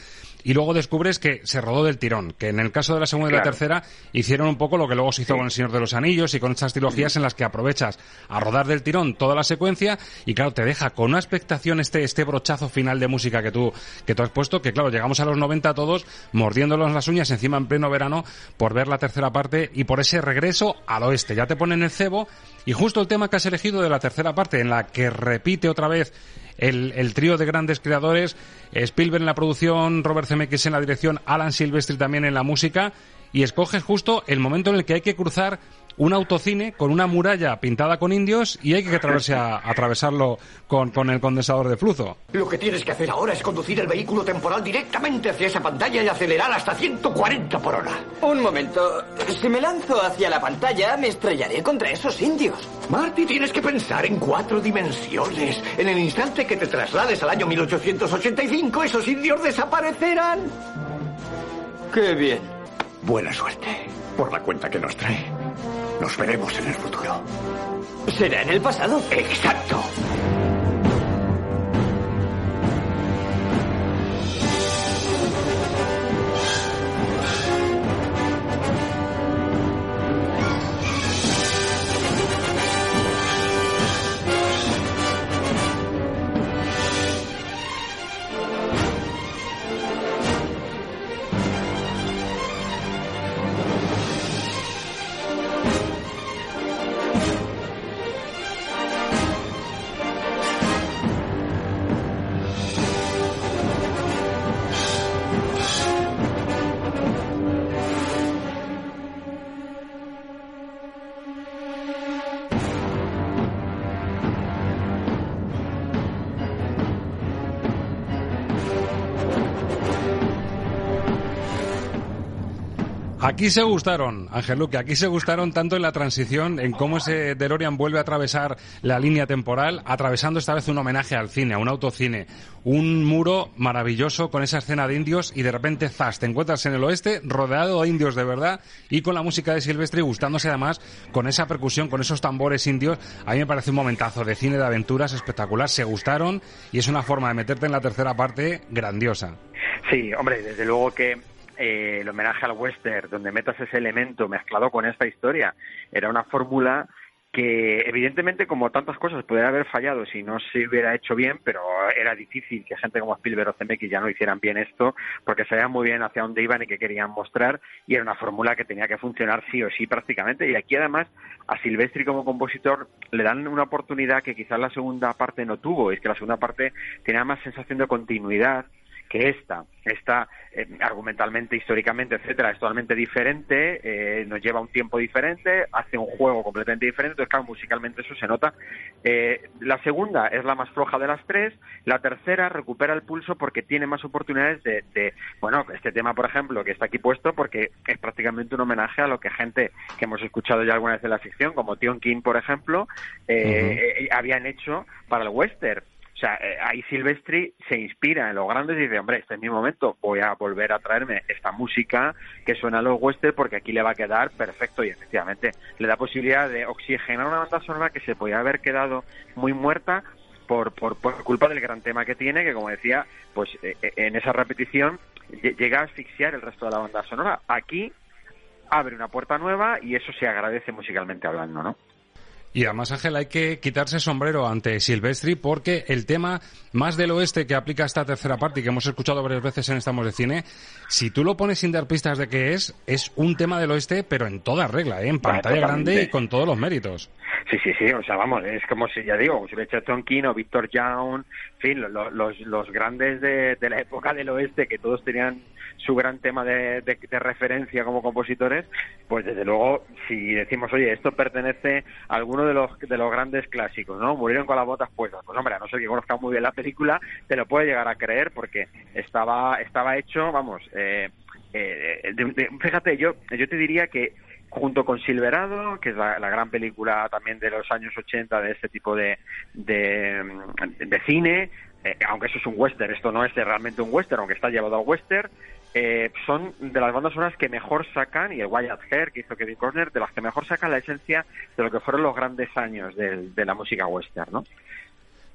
y luego descubres que se rodó del tirón, que en el caso de la segunda y la tercera hicieron un poco lo que luego se hizo con El Señor de los Anillos y con estas trilogías en las que aprovechas a rodar del tirón toda la secuencia y claro, te deja con una expectación este, este brochazo final de música que tú, que tú has puesto, que claro, llegamos a los 90 todos mordiéndolos las uñas encima en pleno verano por ver la tercera parte y por ese regreso al oeste. Ya te ponen el cebo y justo el tema que has elegido de la tercera parte en la que repite otra vez el, el trío de grandes creadores, Spielberg en la producción, Robert Zemeckis en la dirección, Alan Silvestri también en la música, y escoges justo el momento en el que hay que cruzar un autocine con una muralla pintada con indios y hay que a, atravesarlo con, con, el condensador de flujo. Lo que tienes que hacer ahora es conducir el vehículo temporal directamente hacia esa pantalla y acelerar hasta 140 por hora. Un momento. Si me lanzo hacia la pantalla, me estrellaré contra esos indios. Marty, tienes que pensar en cuatro dimensiones. En el instante que te traslades al año 1885, esos indios desaparecerán. Qué bien. Buena suerte. Por la cuenta que nos trae. Nos veremos en el futuro. ¿Será en el pasado? Exacto. Aquí se gustaron, Ángel Luque, aquí se gustaron tanto en la transición, en cómo ese DeLorean vuelve a atravesar la línea temporal, atravesando esta vez un homenaje al cine, a un autocine, un muro maravilloso con esa escena de indios y de repente, zas, te encuentras en el oeste rodeado de indios de verdad y con la música de Silvestre gustándose además con esa percusión, con esos tambores indios. A mí me parece un momentazo de cine de aventuras espectacular, se gustaron y es una forma de meterte en la tercera parte grandiosa. Sí, hombre, desde luego que eh, el homenaje al western, donde metas ese elemento mezclado con esta historia. Era una fórmula que evidentemente como tantas cosas podría haber fallado si no se hubiera hecho bien, pero era difícil que gente como Spielberg o Zemeckis ya no hicieran bien esto, porque sabían muy bien hacia dónde iban y qué querían mostrar, y era una fórmula que tenía que funcionar sí o sí prácticamente, y aquí además a Silvestri como compositor le dan una oportunidad que quizás la segunda parte no tuvo, es que la segunda parte tenía más sensación de continuidad, que esta, esta eh, argumentalmente, históricamente, etcétera, es totalmente diferente, eh, nos lleva un tiempo diferente, hace un juego completamente diferente, entonces claro, musicalmente eso se nota. Eh, la segunda es la más floja de las tres, la tercera recupera el pulso porque tiene más oportunidades de, de, bueno, este tema, por ejemplo, que está aquí puesto, porque es prácticamente un homenaje a lo que gente que hemos escuchado ya alguna vez en la ficción, como Tion King, por ejemplo, eh, habían hecho para el western. O sea, eh, ahí Silvestri se inspira en los grandes y dice, hombre, este es mi momento, voy a volver a traerme esta música que suena a los western porque aquí le va a quedar perfecto y efectivamente le da posibilidad de oxigenar una banda sonora que se podía haber quedado muy muerta por, por, por culpa del gran tema que tiene, que como decía, pues eh, en esa repetición llega a asfixiar el resto de la banda sonora. Aquí abre una puerta nueva y eso se agradece musicalmente hablando, ¿no? Y además, Ángel, hay que quitarse sombrero ante Silvestri porque el tema más del oeste que aplica esta tercera parte y que hemos escuchado varias veces en Estamos de Cine, si tú lo pones sin dar pistas de qué es, es un tema del oeste, pero en toda regla, ¿eh? en pantalla grande y con todos los méritos. Sí, sí, sí, o sea, vamos, es como si, ya digo, si hubiera hecho Tonkin o Victor Young, en fin, los, los, los grandes de, de la época del oeste que todos tenían su gran tema de, de, de, referencia como compositores, pues desde luego, si decimos, oye, esto pertenece a alguno de los, de los grandes clásicos, ¿no? Murieron con las botas puestas. Pues hombre, a no ser que conozca muy bien la película, te lo puede llegar a creer porque estaba, estaba hecho, vamos, eh, eh, de, fíjate, yo, yo te diría que junto con Silverado, que es la, gran película también de los años 80 de este tipo de, de, de cine, eh, aunque eso es un western, esto no es realmente un western, aunque está llevado a western, eh, son de las bandas sonoras que mejor sacan, y el Wyatt Hair que hizo Kevin Costner, de las que mejor sacan la esencia de lo que fueron los grandes años de, de la música western, ¿no?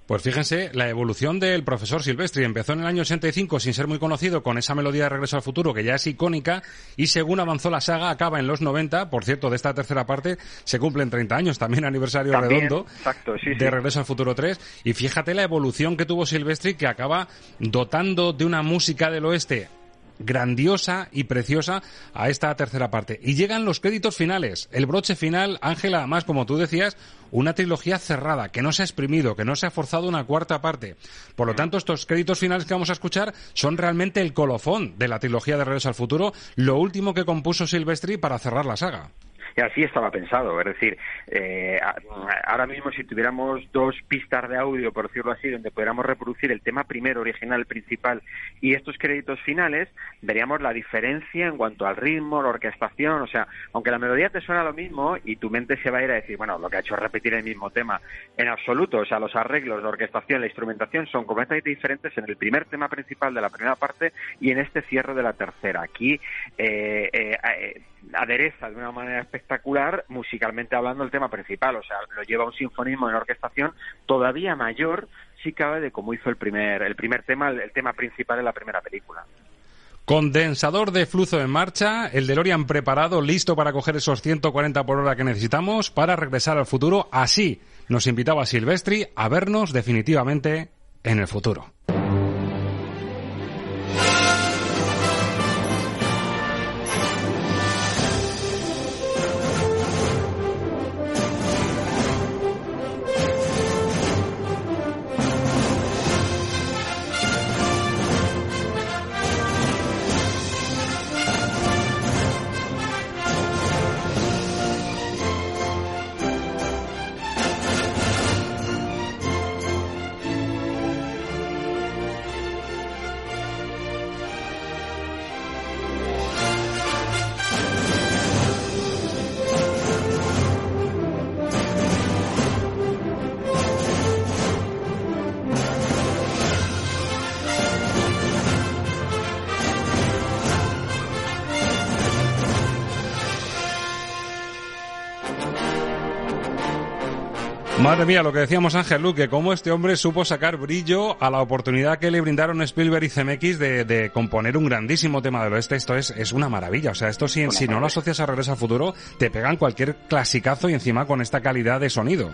Pues fíjense, la evolución del profesor Silvestri. Empezó en el año 85 sin ser muy conocido con esa melodía de Regreso al Futuro que ya es icónica y según avanzó la saga acaba en los 90, por cierto, de esta tercera parte se cumplen 30 años, también aniversario redondo de Regreso al Futuro 3 y fíjate la evolución que tuvo Silvestri que acaba dotando de una música del oeste grandiosa y preciosa a esta tercera parte. Y llegan los créditos finales. El broche final, Ángela, además, como tú decías, una trilogía cerrada, que no se ha exprimido, que no se ha forzado una cuarta parte. Por lo tanto, estos créditos finales que vamos a escuchar son realmente el colofón de la trilogía de Regreso al Futuro, lo último que compuso Silvestri para cerrar la saga. Así estaba pensado. Es decir, eh, ahora mismo si tuviéramos dos pistas de audio, por decirlo así, donde pudiéramos reproducir el tema primero, original, principal, y estos créditos finales, veríamos la diferencia en cuanto al ritmo, la orquestación. O sea, aunque la melodía te suena lo mismo y tu mente se va a ir a decir, bueno, lo que ha hecho es repetir el mismo tema. En absoluto, o sea, los arreglos, la orquestación, la instrumentación son completamente diferentes en el primer tema principal de la primera parte y en este cierre de la tercera. Aquí eh, eh, adereza de una manera espectacular, musicalmente hablando, el tema principal. O sea, lo lleva un sinfonismo en orquestación todavía mayor, si cabe, de como hizo el primer, el primer tema, el, tema principal de la primera película. Condensador de flujo en marcha, el DeLorean preparado, listo para coger esos 140 por hora que necesitamos para regresar al futuro. Así nos invitaba Silvestri a vernos definitivamente en el futuro. Madre mía, lo que decíamos Ángel Luque, cómo este hombre supo sacar brillo a la oportunidad que le brindaron Spielberg y CMX de, componer un grandísimo tema del oeste. Esto es, es una maravilla. O sea, esto si, si no lo asocias a Regreso al Futuro, te pegan cualquier clasicazo y encima con esta calidad de sonido.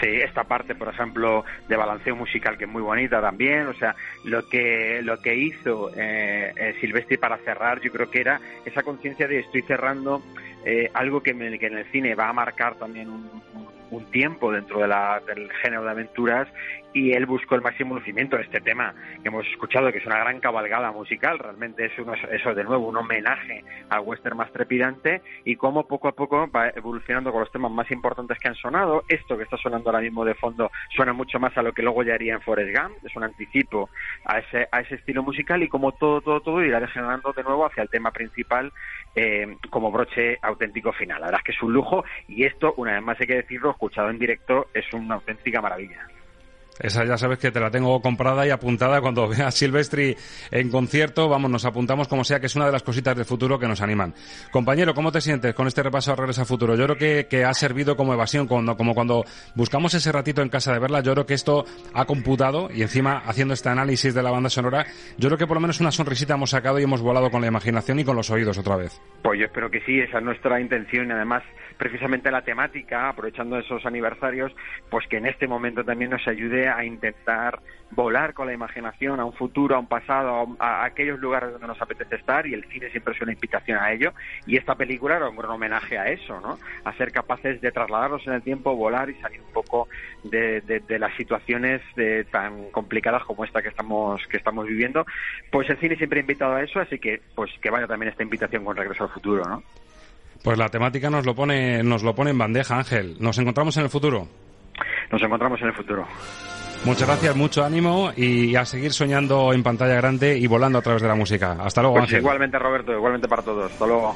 Sí, esta parte, por ejemplo, de balanceo musical que es muy bonita también. O sea, lo que lo que hizo eh, eh Silvestri para cerrar, yo creo que era esa conciencia de estoy cerrando eh, algo que, que, en el cine va a marcar también un, un tiempo dentro de la, del género de aventuras y él buscó el máximo lucimiento de este tema que hemos escuchado, que es una gran cabalgada musical, realmente es uno, eso de nuevo un homenaje al western más trepidante y cómo poco a poco va evolucionando con los temas más importantes que han sonado. Esto que está sonando ahora mismo de fondo suena mucho más a lo que luego ya haría en Forrest Gump, es un anticipo a ese, a ese estilo musical y como todo, todo, todo irá degenerando de nuevo hacia el tema principal eh, como broche auténtico final. La verdad es que es un lujo y esto, una vez más hay que decirlo, escuchado en directo, es una auténtica maravilla. Esa ya sabes que te la tengo comprada y apuntada cuando <laughs> veas Silvestri en concierto. Vamos, nos apuntamos como sea, que es una de las cositas del futuro que nos animan. Compañero, ¿cómo te sientes con este repaso a Regreso al Futuro? Yo creo que, que ha servido como evasión, cuando, como cuando buscamos ese ratito en casa de verla. Yo creo que esto ha computado y encima haciendo este análisis de la banda sonora, yo creo que por lo menos una sonrisita hemos sacado y hemos volado con la imaginación y con los oídos otra vez. Pues yo espero que sí, esa es nuestra intención y además precisamente la temática, aprovechando esos aniversarios, pues que en este momento también nos ayude a intentar volar con la imaginación a un futuro, a un pasado, a, aquellos lugares donde nos apetece estar y el cine siempre es una invitación a ello y esta película era un gran homenaje a eso, ¿no? A ser capaces de trasladarnos en el tiempo, volar y salir un poco de, las situaciones tan complicadas como esta que estamos que estamos viviendo. Pues el cine siempre ha invitado a eso, así que pues que vaya también esta invitación con Regreso al Futuro, ¿no? Pues la temática nos lo pone, nos lo pone en bandeja, Ángel. ¿Nos encontramos en el futuro? Nos encontramos en el futuro. Muchas gracias, mucho ánimo y a seguir soñando en pantalla grande y volando a través de la música. Hasta luego. Pues Igualmente, Roberto, igualmente para todos. Hasta luego.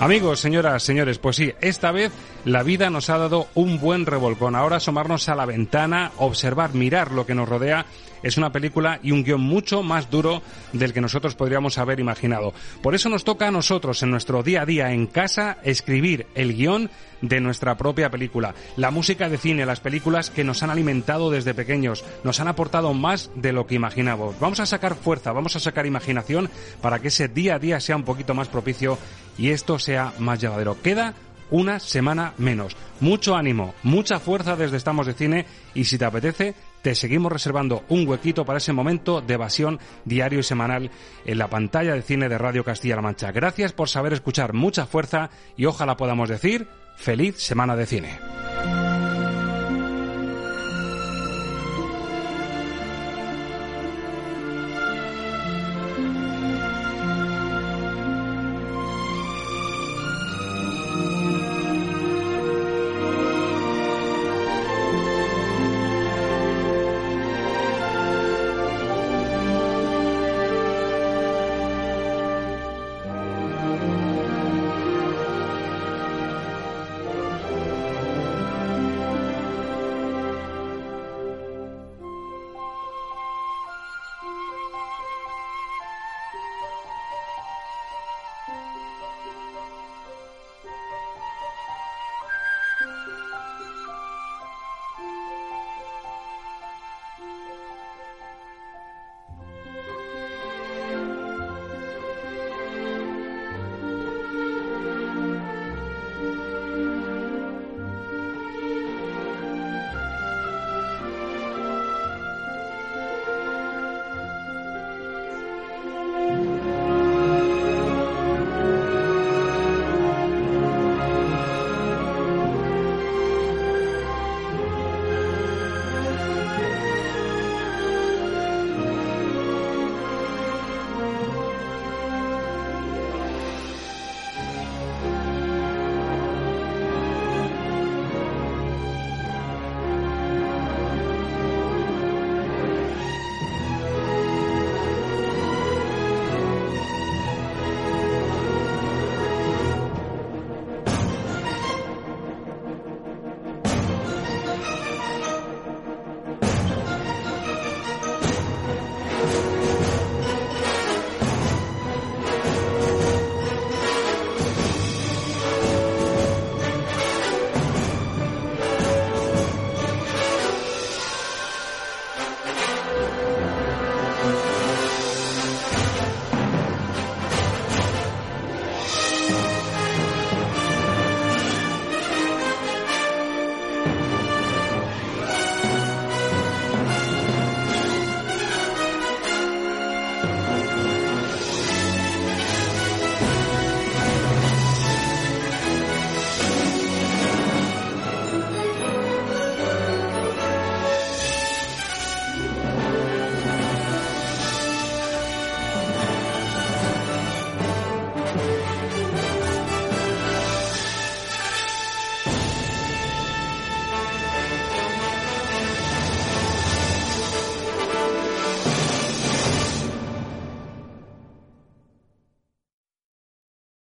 Amigos, señoras, señores, pues sí, esta vez la vida nos ha dado un buen revolcón. Ahora asomarnos a la ventana, observar, mirar lo que nos rodea es una película y un guion mucho más duro del que nosotros podríamos haber imaginado. Por eso nos toca a nosotros, en nuestro día a día en casa, escribir el guion de nuestra propia película. La música de cine, las películas que nos han alimentado desde pequeños, nos han aportado más de lo que imaginábamos. Vamos a sacar fuerza, vamos a sacar imaginación para que ese día a día sea un poquito más propicio y esto sea más llevadero. Queda una semana menos. Mucho ánimo, mucha fuerza desde Estamos de Cine y si te apetece, te seguimos reservando un huequito para ese momento de evasión diario y semanal en la pantalla de cine de Radio Castilla-La Mancha. Gracias por saber escuchar mucha fuerza y ojalá podamos decir feliz semana de cine.